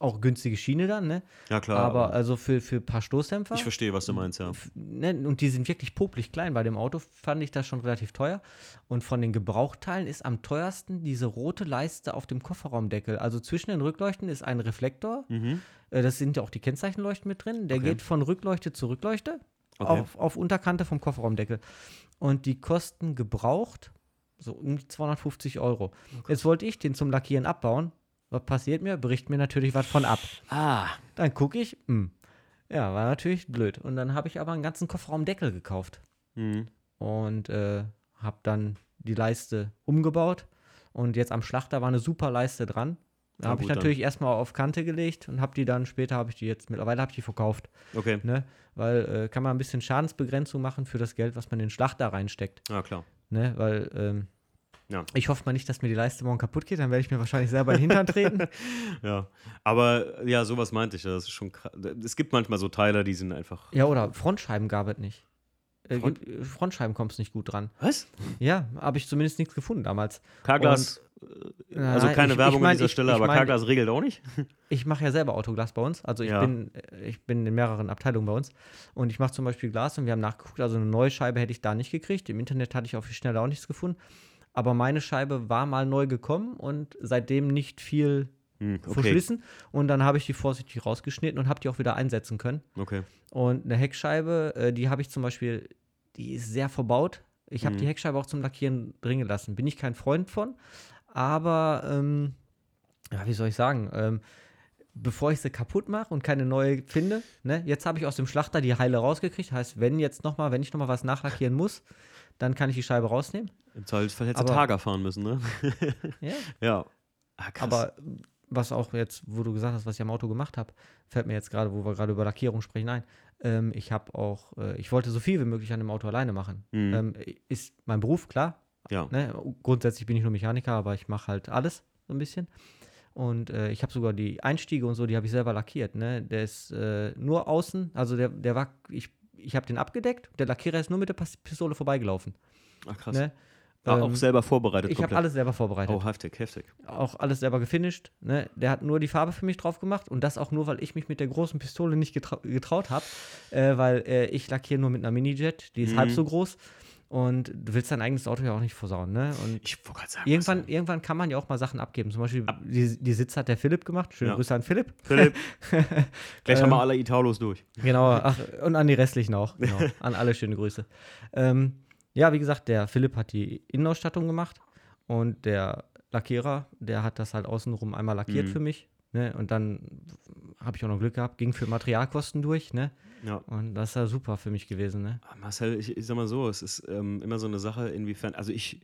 auch günstige Schiene dann, ne? Ja, klar. aber also für, für ein paar Stoßdämpfer. ich verstehe, was du meinst, ja. Ne, und die sind wirklich popelig klein. Bei dem Auto fand ich das schon relativ teuer. Und von den Gebrauchteilen ist am teuersten diese rote Leiste auf dem Kofferraumdeckel. Also zwischen den Rückleuchten ist ein Reflektor. Mhm. Äh, das sind ja auch die Kennzeichenleuchten mit drin. Der Okay. geht von Rückleuchte zu Rückleuchte Okay. auf, auf Unterkante vom Kofferraumdeckel. Und die kosten gebraucht so um die 250 Euro. Jetzt wollte ich den zum Lackieren abbauen. Was passiert mir? Bricht mir natürlich was von ab. Ah, Dann gucke ich, hm, ja, war natürlich blöd. Und dann habe ich aber einen ganzen Kofferraumdeckel gekauft mhm. und äh, habe dann die Leiste umgebaut. Und jetzt am Schlachter war eine super Leiste dran. Da habe ich dann. natürlich erstmal auf Kante gelegt und habe die dann später, habe ich die jetzt, mittlerweile habe ich die verkauft. okay. Ne? Weil äh, kann man ein bisschen Schadensbegrenzung machen für das Geld, was man in den Schlachter reinsteckt. Ja, klar. Ne? Weil ähm, Ja. ich hoffe mal nicht, dass mir die Leiste morgen kaputt geht, dann werde ich mir wahrscheinlich selber in den Hintern treten. Ja. Aber ja, sowas meinte ich. Das ist schon krass. Es gibt manchmal so Teile, die sind einfach. Ja, oder Frontscheiben gab es nicht. Äh, Front- äh, Frontscheiben kommst nicht gut dran. Was? Ja, habe ich zumindest nichts gefunden damals. Carglass. Also Nein, keine ich- Werbung ich mein, an dieser ich- Stelle, aber mein- Carglass regelt auch nicht. Ich mache ja selber Autoglas bei uns. Also ich, Ja. bin, äh, ich bin in mehreren Abteilungen bei uns. Und ich mache zum Beispiel Glas und wir haben nachgeguckt, also eine neue Scheibe hätte ich da nicht gekriegt. Im Internet hatte ich auf die Schnelle auch nichts gefunden. Aber meine Scheibe war mal neu gekommen und seitdem nicht viel Hm, okay. verschlissen. Und dann habe ich die vorsichtig rausgeschnitten und habe die auch wieder einsetzen können. Okay. Und eine Heckscheibe, äh, die habe ich zum Beispiel, die ist sehr verbaut. Ich habe Mhm. die Heckscheibe auch zum Lackieren drin gelassen. Bin ich kein Freund von. Aber, ähm, ja, wie soll ich sagen, ähm, bevor ich sie kaputt mache und keine neue finde, ne, jetzt habe ich aus dem Schlachter die Heile rausgekriegt. Heißt, wenn jetzt noch mal, wenn ich noch mal was nachlackieren muss, dann kann ich die Scheibe rausnehmen. Im Zweifelsfall hättest du Targa fahren müssen, ne? Ja. ja. Ah. Aber was auch jetzt, wo du gesagt hast, was ich am Auto gemacht habe, fällt mir jetzt gerade, wo wir gerade über Lackierung sprechen, ein. Ähm, ich habe auch, äh, ich wollte so viel wie möglich an dem Auto alleine machen. Mhm. Ähm, ist mein Beruf, klar. ja. Ne? Grundsätzlich bin ich nur Mechaniker, aber ich mache halt alles so ein bisschen. Und äh, ich habe sogar die Einstiege und so, die habe ich selber lackiert. Ne? Der ist äh, nur außen, also der, der war, ich, ich habe den abgedeckt, der Lackierer ist nur mit der Pistole vorbeigelaufen. Ach, krass. Ne? Ähm, auch selber vorbereitet. Ich habe alles selber vorbereitet Oh, heftig, heftig. auch alles selber gefinisht. Ne? Der hat nur die Farbe für mich drauf gemacht und das auch nur, weil ich mich mit der großen Pistole nicht getrau getraut habe, äh, weil äh, ich lackiere nur mit einer Minijet, die ist Mhm. halb so groß und du willst dein eigenes Auto ja auch nicht versauen. Ne? Und Ich wollte gerade sagen. irgendwann, irgendwann kann man ja auch mal Sachen abgeben. Zum Beispiel die, die Sitz hat der Philipp gemacht. Schöne Ja. Grüße an Philipp. Philipp, gleich haben wir Ähm, alle Italos durch. Genau, ach, und an die restlichen auch. Genau, an alle schöne Grüße. Ähm, ja, wie gesagt, der Philipp hat die Innenausstattung gemacht und der Lackierer, der hat das halt außenrum einmal lackiert Mhm. für mich. Ne? Und dann habe ich auch noch Glück gehabt, ging für Materialkosten durch. Ne? Ja. Und das ist ja super für mich gewesen. Ne? Ah, Marcel, ich, ich sag mal so, es ist ähm, immer so eine Sache, inwiefern, also ich,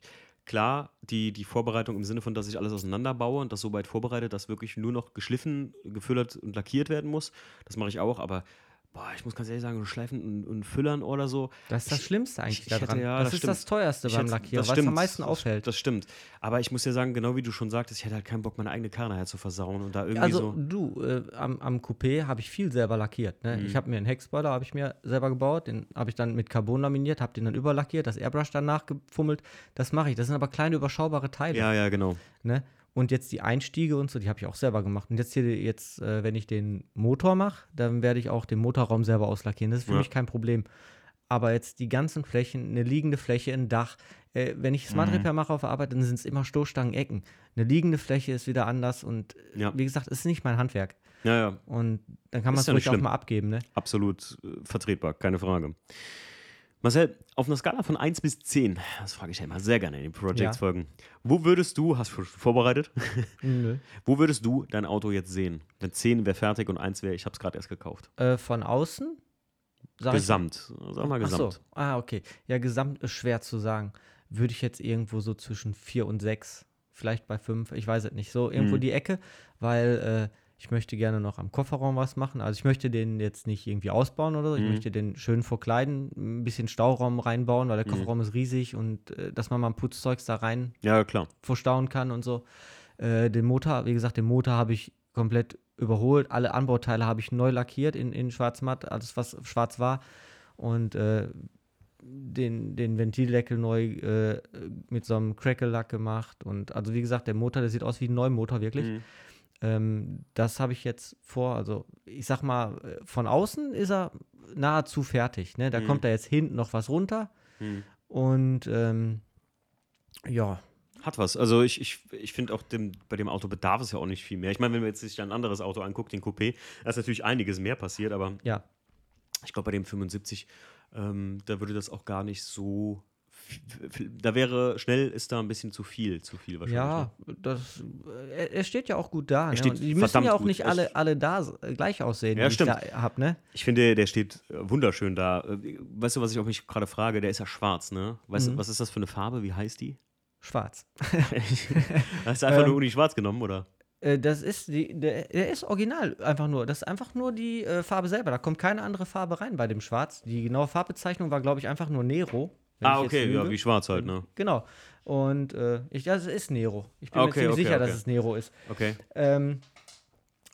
klar, die, die Vorbereitung im Sinne von, dass ich alles auseinanderbaue und das so weit vorbereite, dass wirklich nur noch geschliffen, gefüllert und lackiert werden muss, das mache ich auch, aber boah, ich muss ganz ehrlich sagen, Schleifen und, und Füllern oder so, Das ist das Schlimmste eigentlich ich daran. ja- das, das ist stimmt. das teuerste beim Lackieren, das weil es am stimmt, meisten das- auffällt. Das stimmt. Aber ich muss dir sagen, genau wie du schon sagtest, ich hätte halt keinen Bock, meine eigene Karre nachher zu versauen und da irgendwie Also so. du, äh, am, am Coupé habe ich viel selber lackiert. Ne? Mhm. Ich habe mir einen Heckspoiler, habe ich mir selber gebaut, den habe ich dann mit Carbon laminiert, habe den dann überlackiert, das Airbrush dann nachgefummelt. Das mache ich. Das sind aber kleine überschaubare Teile. Ja, ja, genau. Ne? Und jetzt die Einstiege und so, die habe ich auch selber gemacht. Und jetzt hier, jetzt, äh, wenn ich den Motor mache, dann werde ich auch den Motorraum selber auslackieren. Das ist für Ja. mich kein Problem. Aber jetzt die ganzen Flächen, eine liegende Fläche, ein Dach. Äh, wenn ich Smart Mhm. Repair mache auf der Arbeit, dann sind es immer Stoßstangen-Ecken. Eine liegende Fläche ist wieder anders und äh, Ja. wie gesagt, es ist nicht mein Handwerk. Ja, ja, Und dann kann man es ja ruhig auch mal abgeben, ne? absolut äh, vertretbar, keine Frage. Marcel, auf einer Skala von 1 bis 10, das frage ich ja immer sehr gerne in den Projects-Folgen, wo würdest du, hast du vorbereitet, Nö. wo würdest du dein Auto jetzt sehen? Wenn 10 wäre fertig und 1 wäre, ich habe es gerade erst gekauft. Äh, von außen? Sag ich- Gesamt, sag mal Ach so. gesamt. Ah, okay. Ja, gesamt ist schwer zu sagen. Würde ich jetzt irgendwo so zwischen 4 und 6, vielleicht bei 5, ich weiß es nicht. So irgendwo Mhm. die Ecke, weil äh, ich möchte gerne noch am Kofferraum was machen. Also ich möchte den jetzt nicht irgendwie ausbauen oder so. Ich Mhm. möchte den schön verkleiden, ein bisschen Stauraum reinbauen, weil der Mhm. Kofferraum ist riesig und äh, dass man mal Putzzeugs da rein Ja, klar. verstauen kann und so. Äh, den Motor, wie gesagt, den Motor habe ich komplett überholt. Alle Anbauteile habe ich neu lackiert in, in schwarz-matt, alles was schwarz war. Und äh, den, den Ventildeckel neu äh, mit so einem Crackle-Lack gemacht. Und also wie gesagt, der Motor, der sieht aus wie ein neuer Motor, wirklich. Mhm. Ähm, das habe ich jetzt vor. Also ich sag mal, äh, von außen ist er nahezu fertig. Ne? Da Mhm. kommt da jetzt hinten noch was runter. Mhm. Und ähm, ja, Hat was. Also ich, ich, ich finde auch, dem, bei dem Auto bedarf es ja auch nicht viel mehr. Ich meine, wenn man jetzt sich ein anderes Auto anguckt, den Coupé, da ist natürlich einiges mehr passiert, aber ja. ich glaube, bei dem 75, ähm, da würde das auch gar nicht so. Da wäre schnell ist da ein bisschen zu viel, zu viel wahrscheinlich. Ja, ne? das, er, er steht ja auch gut da. Ne? die müssen ja auch gut. nicht alle, alle da äh, gleich aussehen, Ja, die stimmt. ich da habe, ne? Ich finde, der steht äh, wunderschön da. Äh, Weißt du, was ich auch mich gerade frage? Der ist ja schwarz, ne? Weißt Mhm. du, was ist das für eine Farbe? Wie heißt die? Schwarz. Hast du einfach Ähm, nur Uni schwarz genommen, oder? Äh, das ist die, der, der ist original, einfach nur. Das ist einfach nur die äh, Farbe selber. Da kommt keine andere Farbe rein bei dem Schwarz. Die genaue Farbbezeichnung war, glaube ich, einfach nur Nero. Wenn Ah, okay, ja, wie schwarz halt, ne? Genau. Und äh, ich, das ist Nero. Ich bin Okay, mir ziemlich okay, sicher, okay. dass es Nero ist. Okay. Ähm,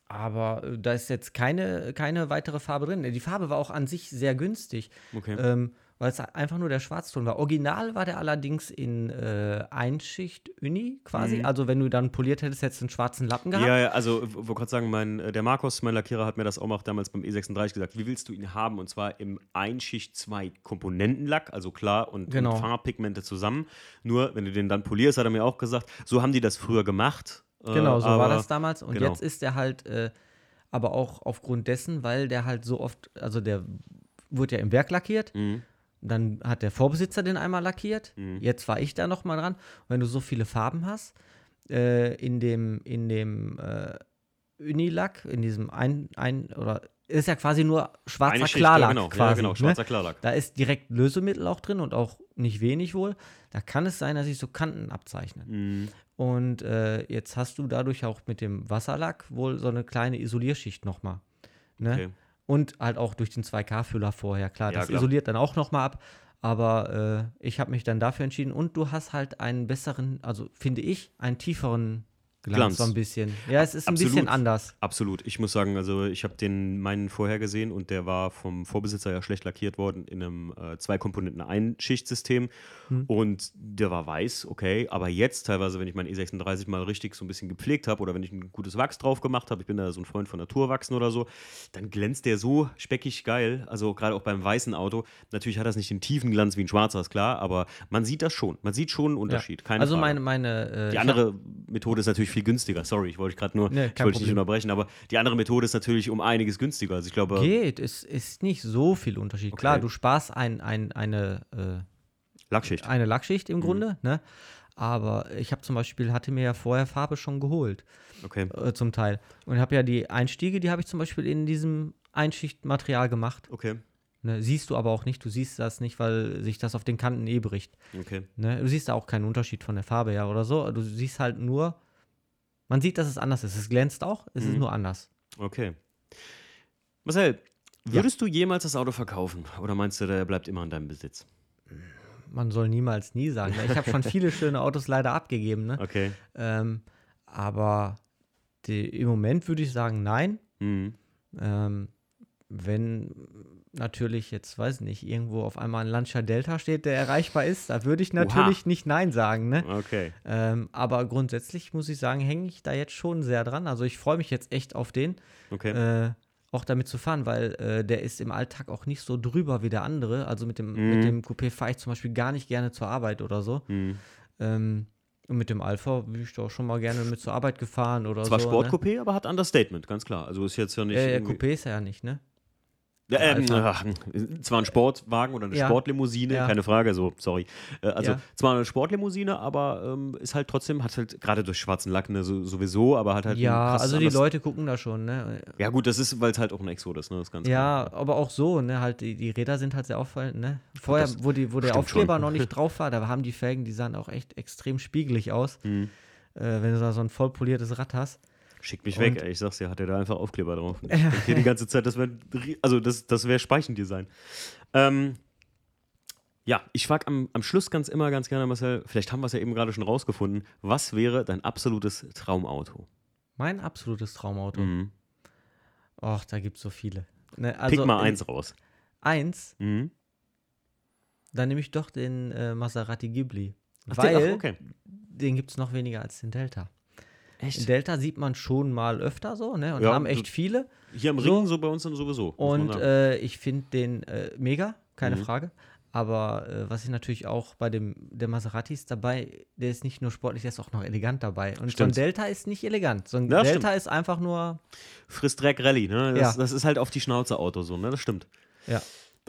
aber äh, da ist jetzt keine, keine weitere Farbe drin. Die Farbe war auch an sich sehr günstig. Okay. Ähm, weil es einfach nur der Schwarzton war. Original war der allerdings in äh, Einschicht Uni quasi. Mhm. Also wenn du dann poliert hättest, hättest du einen schwarzen Lappen gehabt. Ja, ja, also wollte gerade sagen, mein, äh, der Markus, mein Lackierer, hat mir das auch mal damals beim E36 gesagt. Wie willst du ihn haben? Und zwar im Einschicht 2 Komponentenlack, also klar und, Genau. und Farbpigmente zusammen. Nur, wenn du den dann polierst, hat er mir auch gesagt, so haben die das früher gemacht. äh, Genau, so war aber- das damals. Und genau. jetzt ist der halt, äh, aber auch aufgrund dessen, weil der halt so oft, also der wurde ja im Werk lackiert. Mhm. Dann hat der Vorbesitzer den einmal lackiert. Mhm. Jetzt war ich da noch mal dran. Und wenn du so viele Farben hast, äh, in dem, in dem äh, Unilack, in diesem ein, ein oder ist ja quasi nur schwarzer Eine Schicht, Klarlack ja, genau, quasi. ja, genau, ne? schwarzer Klarlack. Da ist direkt Lösemittel auch drin und auch nicht wenig wohl. Da kann es sein, dass sich so Kanten abzeichnen. Mhm. Und äh, jetzt hast du dadurch auch mit dem Wasserlack wohl so eine kleine Isolierschicht nochmal. Ne? Okay. Und halt auch durch den 2K-Füller vorher. Klar, Ja, das klar. isoliert dann auch nochmal ab. Aber äh, ich habe mich dann dafür entschieden. Und du hast halt einen besseren, also finde ich, einen tieferen Glanz, Glanz. so ein bisschen. Ja, es ist ein Absolut. bisschen anders. Absolut. Ich muss sagen, also ich habe den meinen vorher gesehen und der war vom Vorbesitzer ja schlecht lackiert worden in einem äh, zwei Komponenten Einschichtsystem Hm. und der war weiß, okay, aber jetzt teilweise, wenn ich meinen E36 mal richtig so ein bisschen gepflegt habe oder wenn ich ein gutes Wachs drauf gemacht habe, ich bin da so ein Freund von Naturwachsen oder so, dann glänzt der so speckig geil, also gerade auch beim weißen Auto. Natürlich hat das nicht den tiefen Glanz wie ein schwarzer, ist klar, aber man sieht das schon. Man sieht schon einen Unterschied. Keine also Frage. meine, meine äh, Die andere Methode ist natürlich viel günstiger. Sorry, ich wollte gerade nur, Nee, ich wollte dich nicht unterbrechen, aber die andere Methode ist natürlich um einiges günstiger. Also ich glaube, Geht, es ist nicht so viel Unterschied. Klar, Okay. du sparst ein, ein, eine, äh, Lackschicht. eine Lackschicht Mhm. im Grunde, ne? Aber ich habe zum Beispiel, hatte mir ja vorher Farbe schon geholt, Okay. äh, zum Teil. Und habe ja die Einstiege, die habe ich zum Beispiel in diesem Einschichtmaterial gemacht. Okay. Ne? Siehst du aber auch nicht, du siehst das nicht, weil sich das auf den Kanten eh bricht. Okay. Ne? Du siehst da auch keinen Unterschied von der Farbe her oder so. Du siehst halt nur, man sieht, dass es anders ist. Es glänzt auch, es ist Mhm. nur anders. Okay. Marcel, würdest du jemals das Auto verkaufen? Oder meinst du, der bleibt immer in deinem Besitz? Man soll niemals nie sagen. Ne? Ich habe schon viele schöne Autos leider abgegeben, ne? Okay. Ähm, aber die, im Moment würde ich sagen, nein. Mhm. Ähm, wenn natürlich jetzt, weiß nicht, irgendwo auf einmal ein Lancia Delta steht, der erreichbar ist, da würde ich natürlich nicht Nein sagen. Ne? Okay. Ähm, aber grundsätzlich muss ich sagen, hänge ich da jetzt schon sehr dran. Also ich freue mich jetzt echt auf den. Okay. Äh, auch damit zu fahren, weil äh, der ist im Alltag auch nicht so drüber wie der andere. Also mit dem, Mhm. mit dem Coupé fahre ich zum Beispiel gar nicht gerne zur Arbeit oder so. Mhm. Ähm, und mit dem Alpha bin ich doch schon mal gerne mit zur Arbeit gefahren oder Zwar so. Sportcoupé, aber hat Understatement, ganz klar. Also ist jetzt ja nicht. Ne? Äh, Coupé ist er ja nicht, ne? Ja, ähm, ach, zwar ein Sportwagen oder eine Ja. Sportlimousine, Ja. keine Frage, so, sorry. Äh, also Ja. zwar eine Sportlimousine, aber ähm, ist halt trotzdem, hat halt gerade durch schwarzen Lack ne, so, sowieso, aber hat halt Ja, also die Leute gucken da schon, ne? Ja, gut, das ist, weil es halt auch ein Exot ist, ne? Das ist ganz Ja, klar. aber auch so, ne? Halt, die, die Räder sind halt sehr auffallend, ne? Vorher, das wo, die, wo der Aufkleber schon. noch nicht drauf war, da haben die Felgen, die sahen auch echt extrem spiegelig aus, Hm. äh, wenn du da so ein voll poliertes Rad hast. Schickt mich weg, ey. Ich sag's dir, hat er da einfach Aufkleber drauf. Ich denke hier die ganze Zeit, das wäre, also das, das wäre Speichendesign. Ähm, ja, ich frage am, am Schluss ganz immer ganz gerne, Marcel, vielleicht haben wir es ja eben gerade schon rausgefunden, was wäre dein absolutes Traumauto? Mein absolutes Traumauto. Mhm. Och, da gibt's so viele. Ne, also Pick mal in- eins raus. Eins, Mhm. dann nehme ich doch den äh, Maserati Ghibli. Ach, weil ach, okay. den gibt's noch weniger als den Delta. Echt? Delta sieht man schon mal öfter so, ne? Und Ja, haben so- echt viele. Hier im So. Ring, so bei uns dann sowieso. Und äh, ich finde den äh, mega, keine Mhm. Frage. Aber äh, was ich natürlich auch bei dem der Maserati ist dabei, der ist nicht nur sportlich, der ist auch noch elegant dabei. Und so ein Stimmt. Delta ist nicht elegant. So ein Ja, Delta ist einfach nur, Friss Dreck Rallye, ne? Das, Ja. das ist halt auf die Schnauze Auto so, ne? Das stimmt. ja.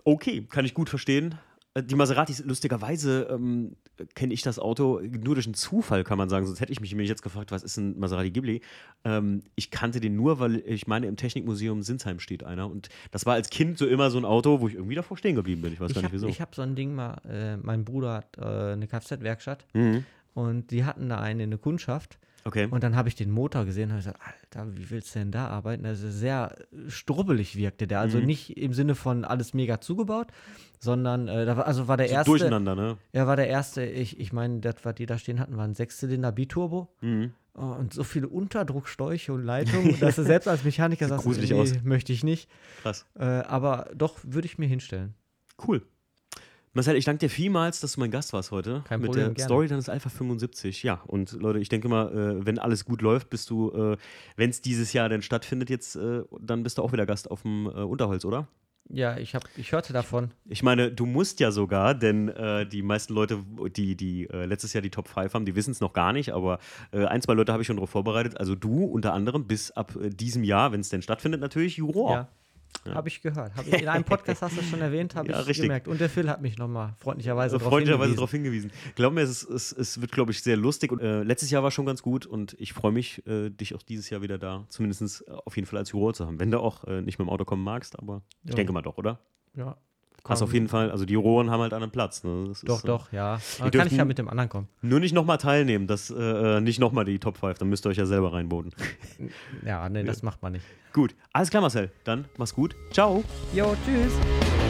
Okay, kann ich gut verstehen. Äh, Die Maseratis, lustigerweise ähm, kenne ich das Auto nur durch einen Zufall, kann man sagen. Sonst hätte ich mich nämlich jetzt gefragt, was ist ein Maserati Ghibli? Ähm, ich kannte den nur, weil ich meine, im Technikmuseum Sinsheim steht einer. Und das war als Kind so immer so ein Auto, wo ich irgendwie davor stehen geblieben bin. Ich weiß Ich gar habe nicht wieso. hab so ein Ding mal, äh, mein Bruder hat äh, eine Kfz-Werkstatt Mhm. und die hatten da eine in der Kundschaft. Okay. Und dann habe ich den Motor gesehen und habe gesagt, Alter, wie willst du denn da arbeiten? Also sehr strubbelig wirkte der. Also Mhm. nicht im Sinne von alles mega zugebaut, sondern äh, da war, also war der so erste. durcheinander, ne? Er war der erste, ich, ich meine, das, was die da stehen hatten, war ein Sechszylinder Biturbo. Mhm. Oh, und so viele Unterdrucksteuche und Leitungen, dass du selbst als Mechaniker sagst, nee, aus. möchte ich nicht. Krass. Äh, aber doch, würde ich mir hinstellen. Cool. Marcel, ich danke dir vielmals, dass du mein Gast warst heute. Kein mit Problem, der gerne. Story deines Alpha 75. Ja, und Leute, ich denke mal, äh, wenn alles gut läuft, bist du, äh, wenn es dieses Jahr denn stattfindet, jetzt, äh, dann bist du auch wieder Gast auf dem Unterholz, oder? Ja, ich, hab, ich hörte davon. Ich meine, du musst ja sogar, denn äh, die meisten Leute, die, die äh, letztes Jahr die Top 5 haben, die wissen es noch gar nicht, aber äh, ein, zwei Leute habe ich schon darauf vorbereitet. Also du unter anderem bis ab diesem Jahr, wenn es denn stattfindet, natürlich Juror. Ja. Habe ich gehört. Hab ich, in einem Podcast hast du es schon erwähnt, habe Ja, ich richtig. gemerkt. Und der Phil hat mich nochmal freundlicherweise Also darauf freundlicherweise hingewiesen. darauf hingewiesen. Glaub mir, es, ist- es, es wird, glaube ich, sehr lustig. Und, äh, letztes Jahr war schon ganz gut und ich freue mich, äh, dich auch dieses Jahr wieder da, zumindest äh, auf jeden Fall als Juror zu haben. Wenn du auch äh, nicht mit dem Auto kommen magst, aber ich Ja. denke mal doch, oder? Ja. Hast Komm. auf jeden Fall, also die Juroren haben halt einen Platz. Ne? Das Doch, ist, äh, doch, ja. Aber kann ich ja mit dem anderen kommen. Nur nicht nochmal teilnehmen, das, äh, äh, nicht nochmal die Top 5, dann müsst ihr euch ja selber reinboten. Ja, nee, das macht man nicht. gut, alles klar, Marcel. Dann mach's gut. Ciao. Jo, tschüss.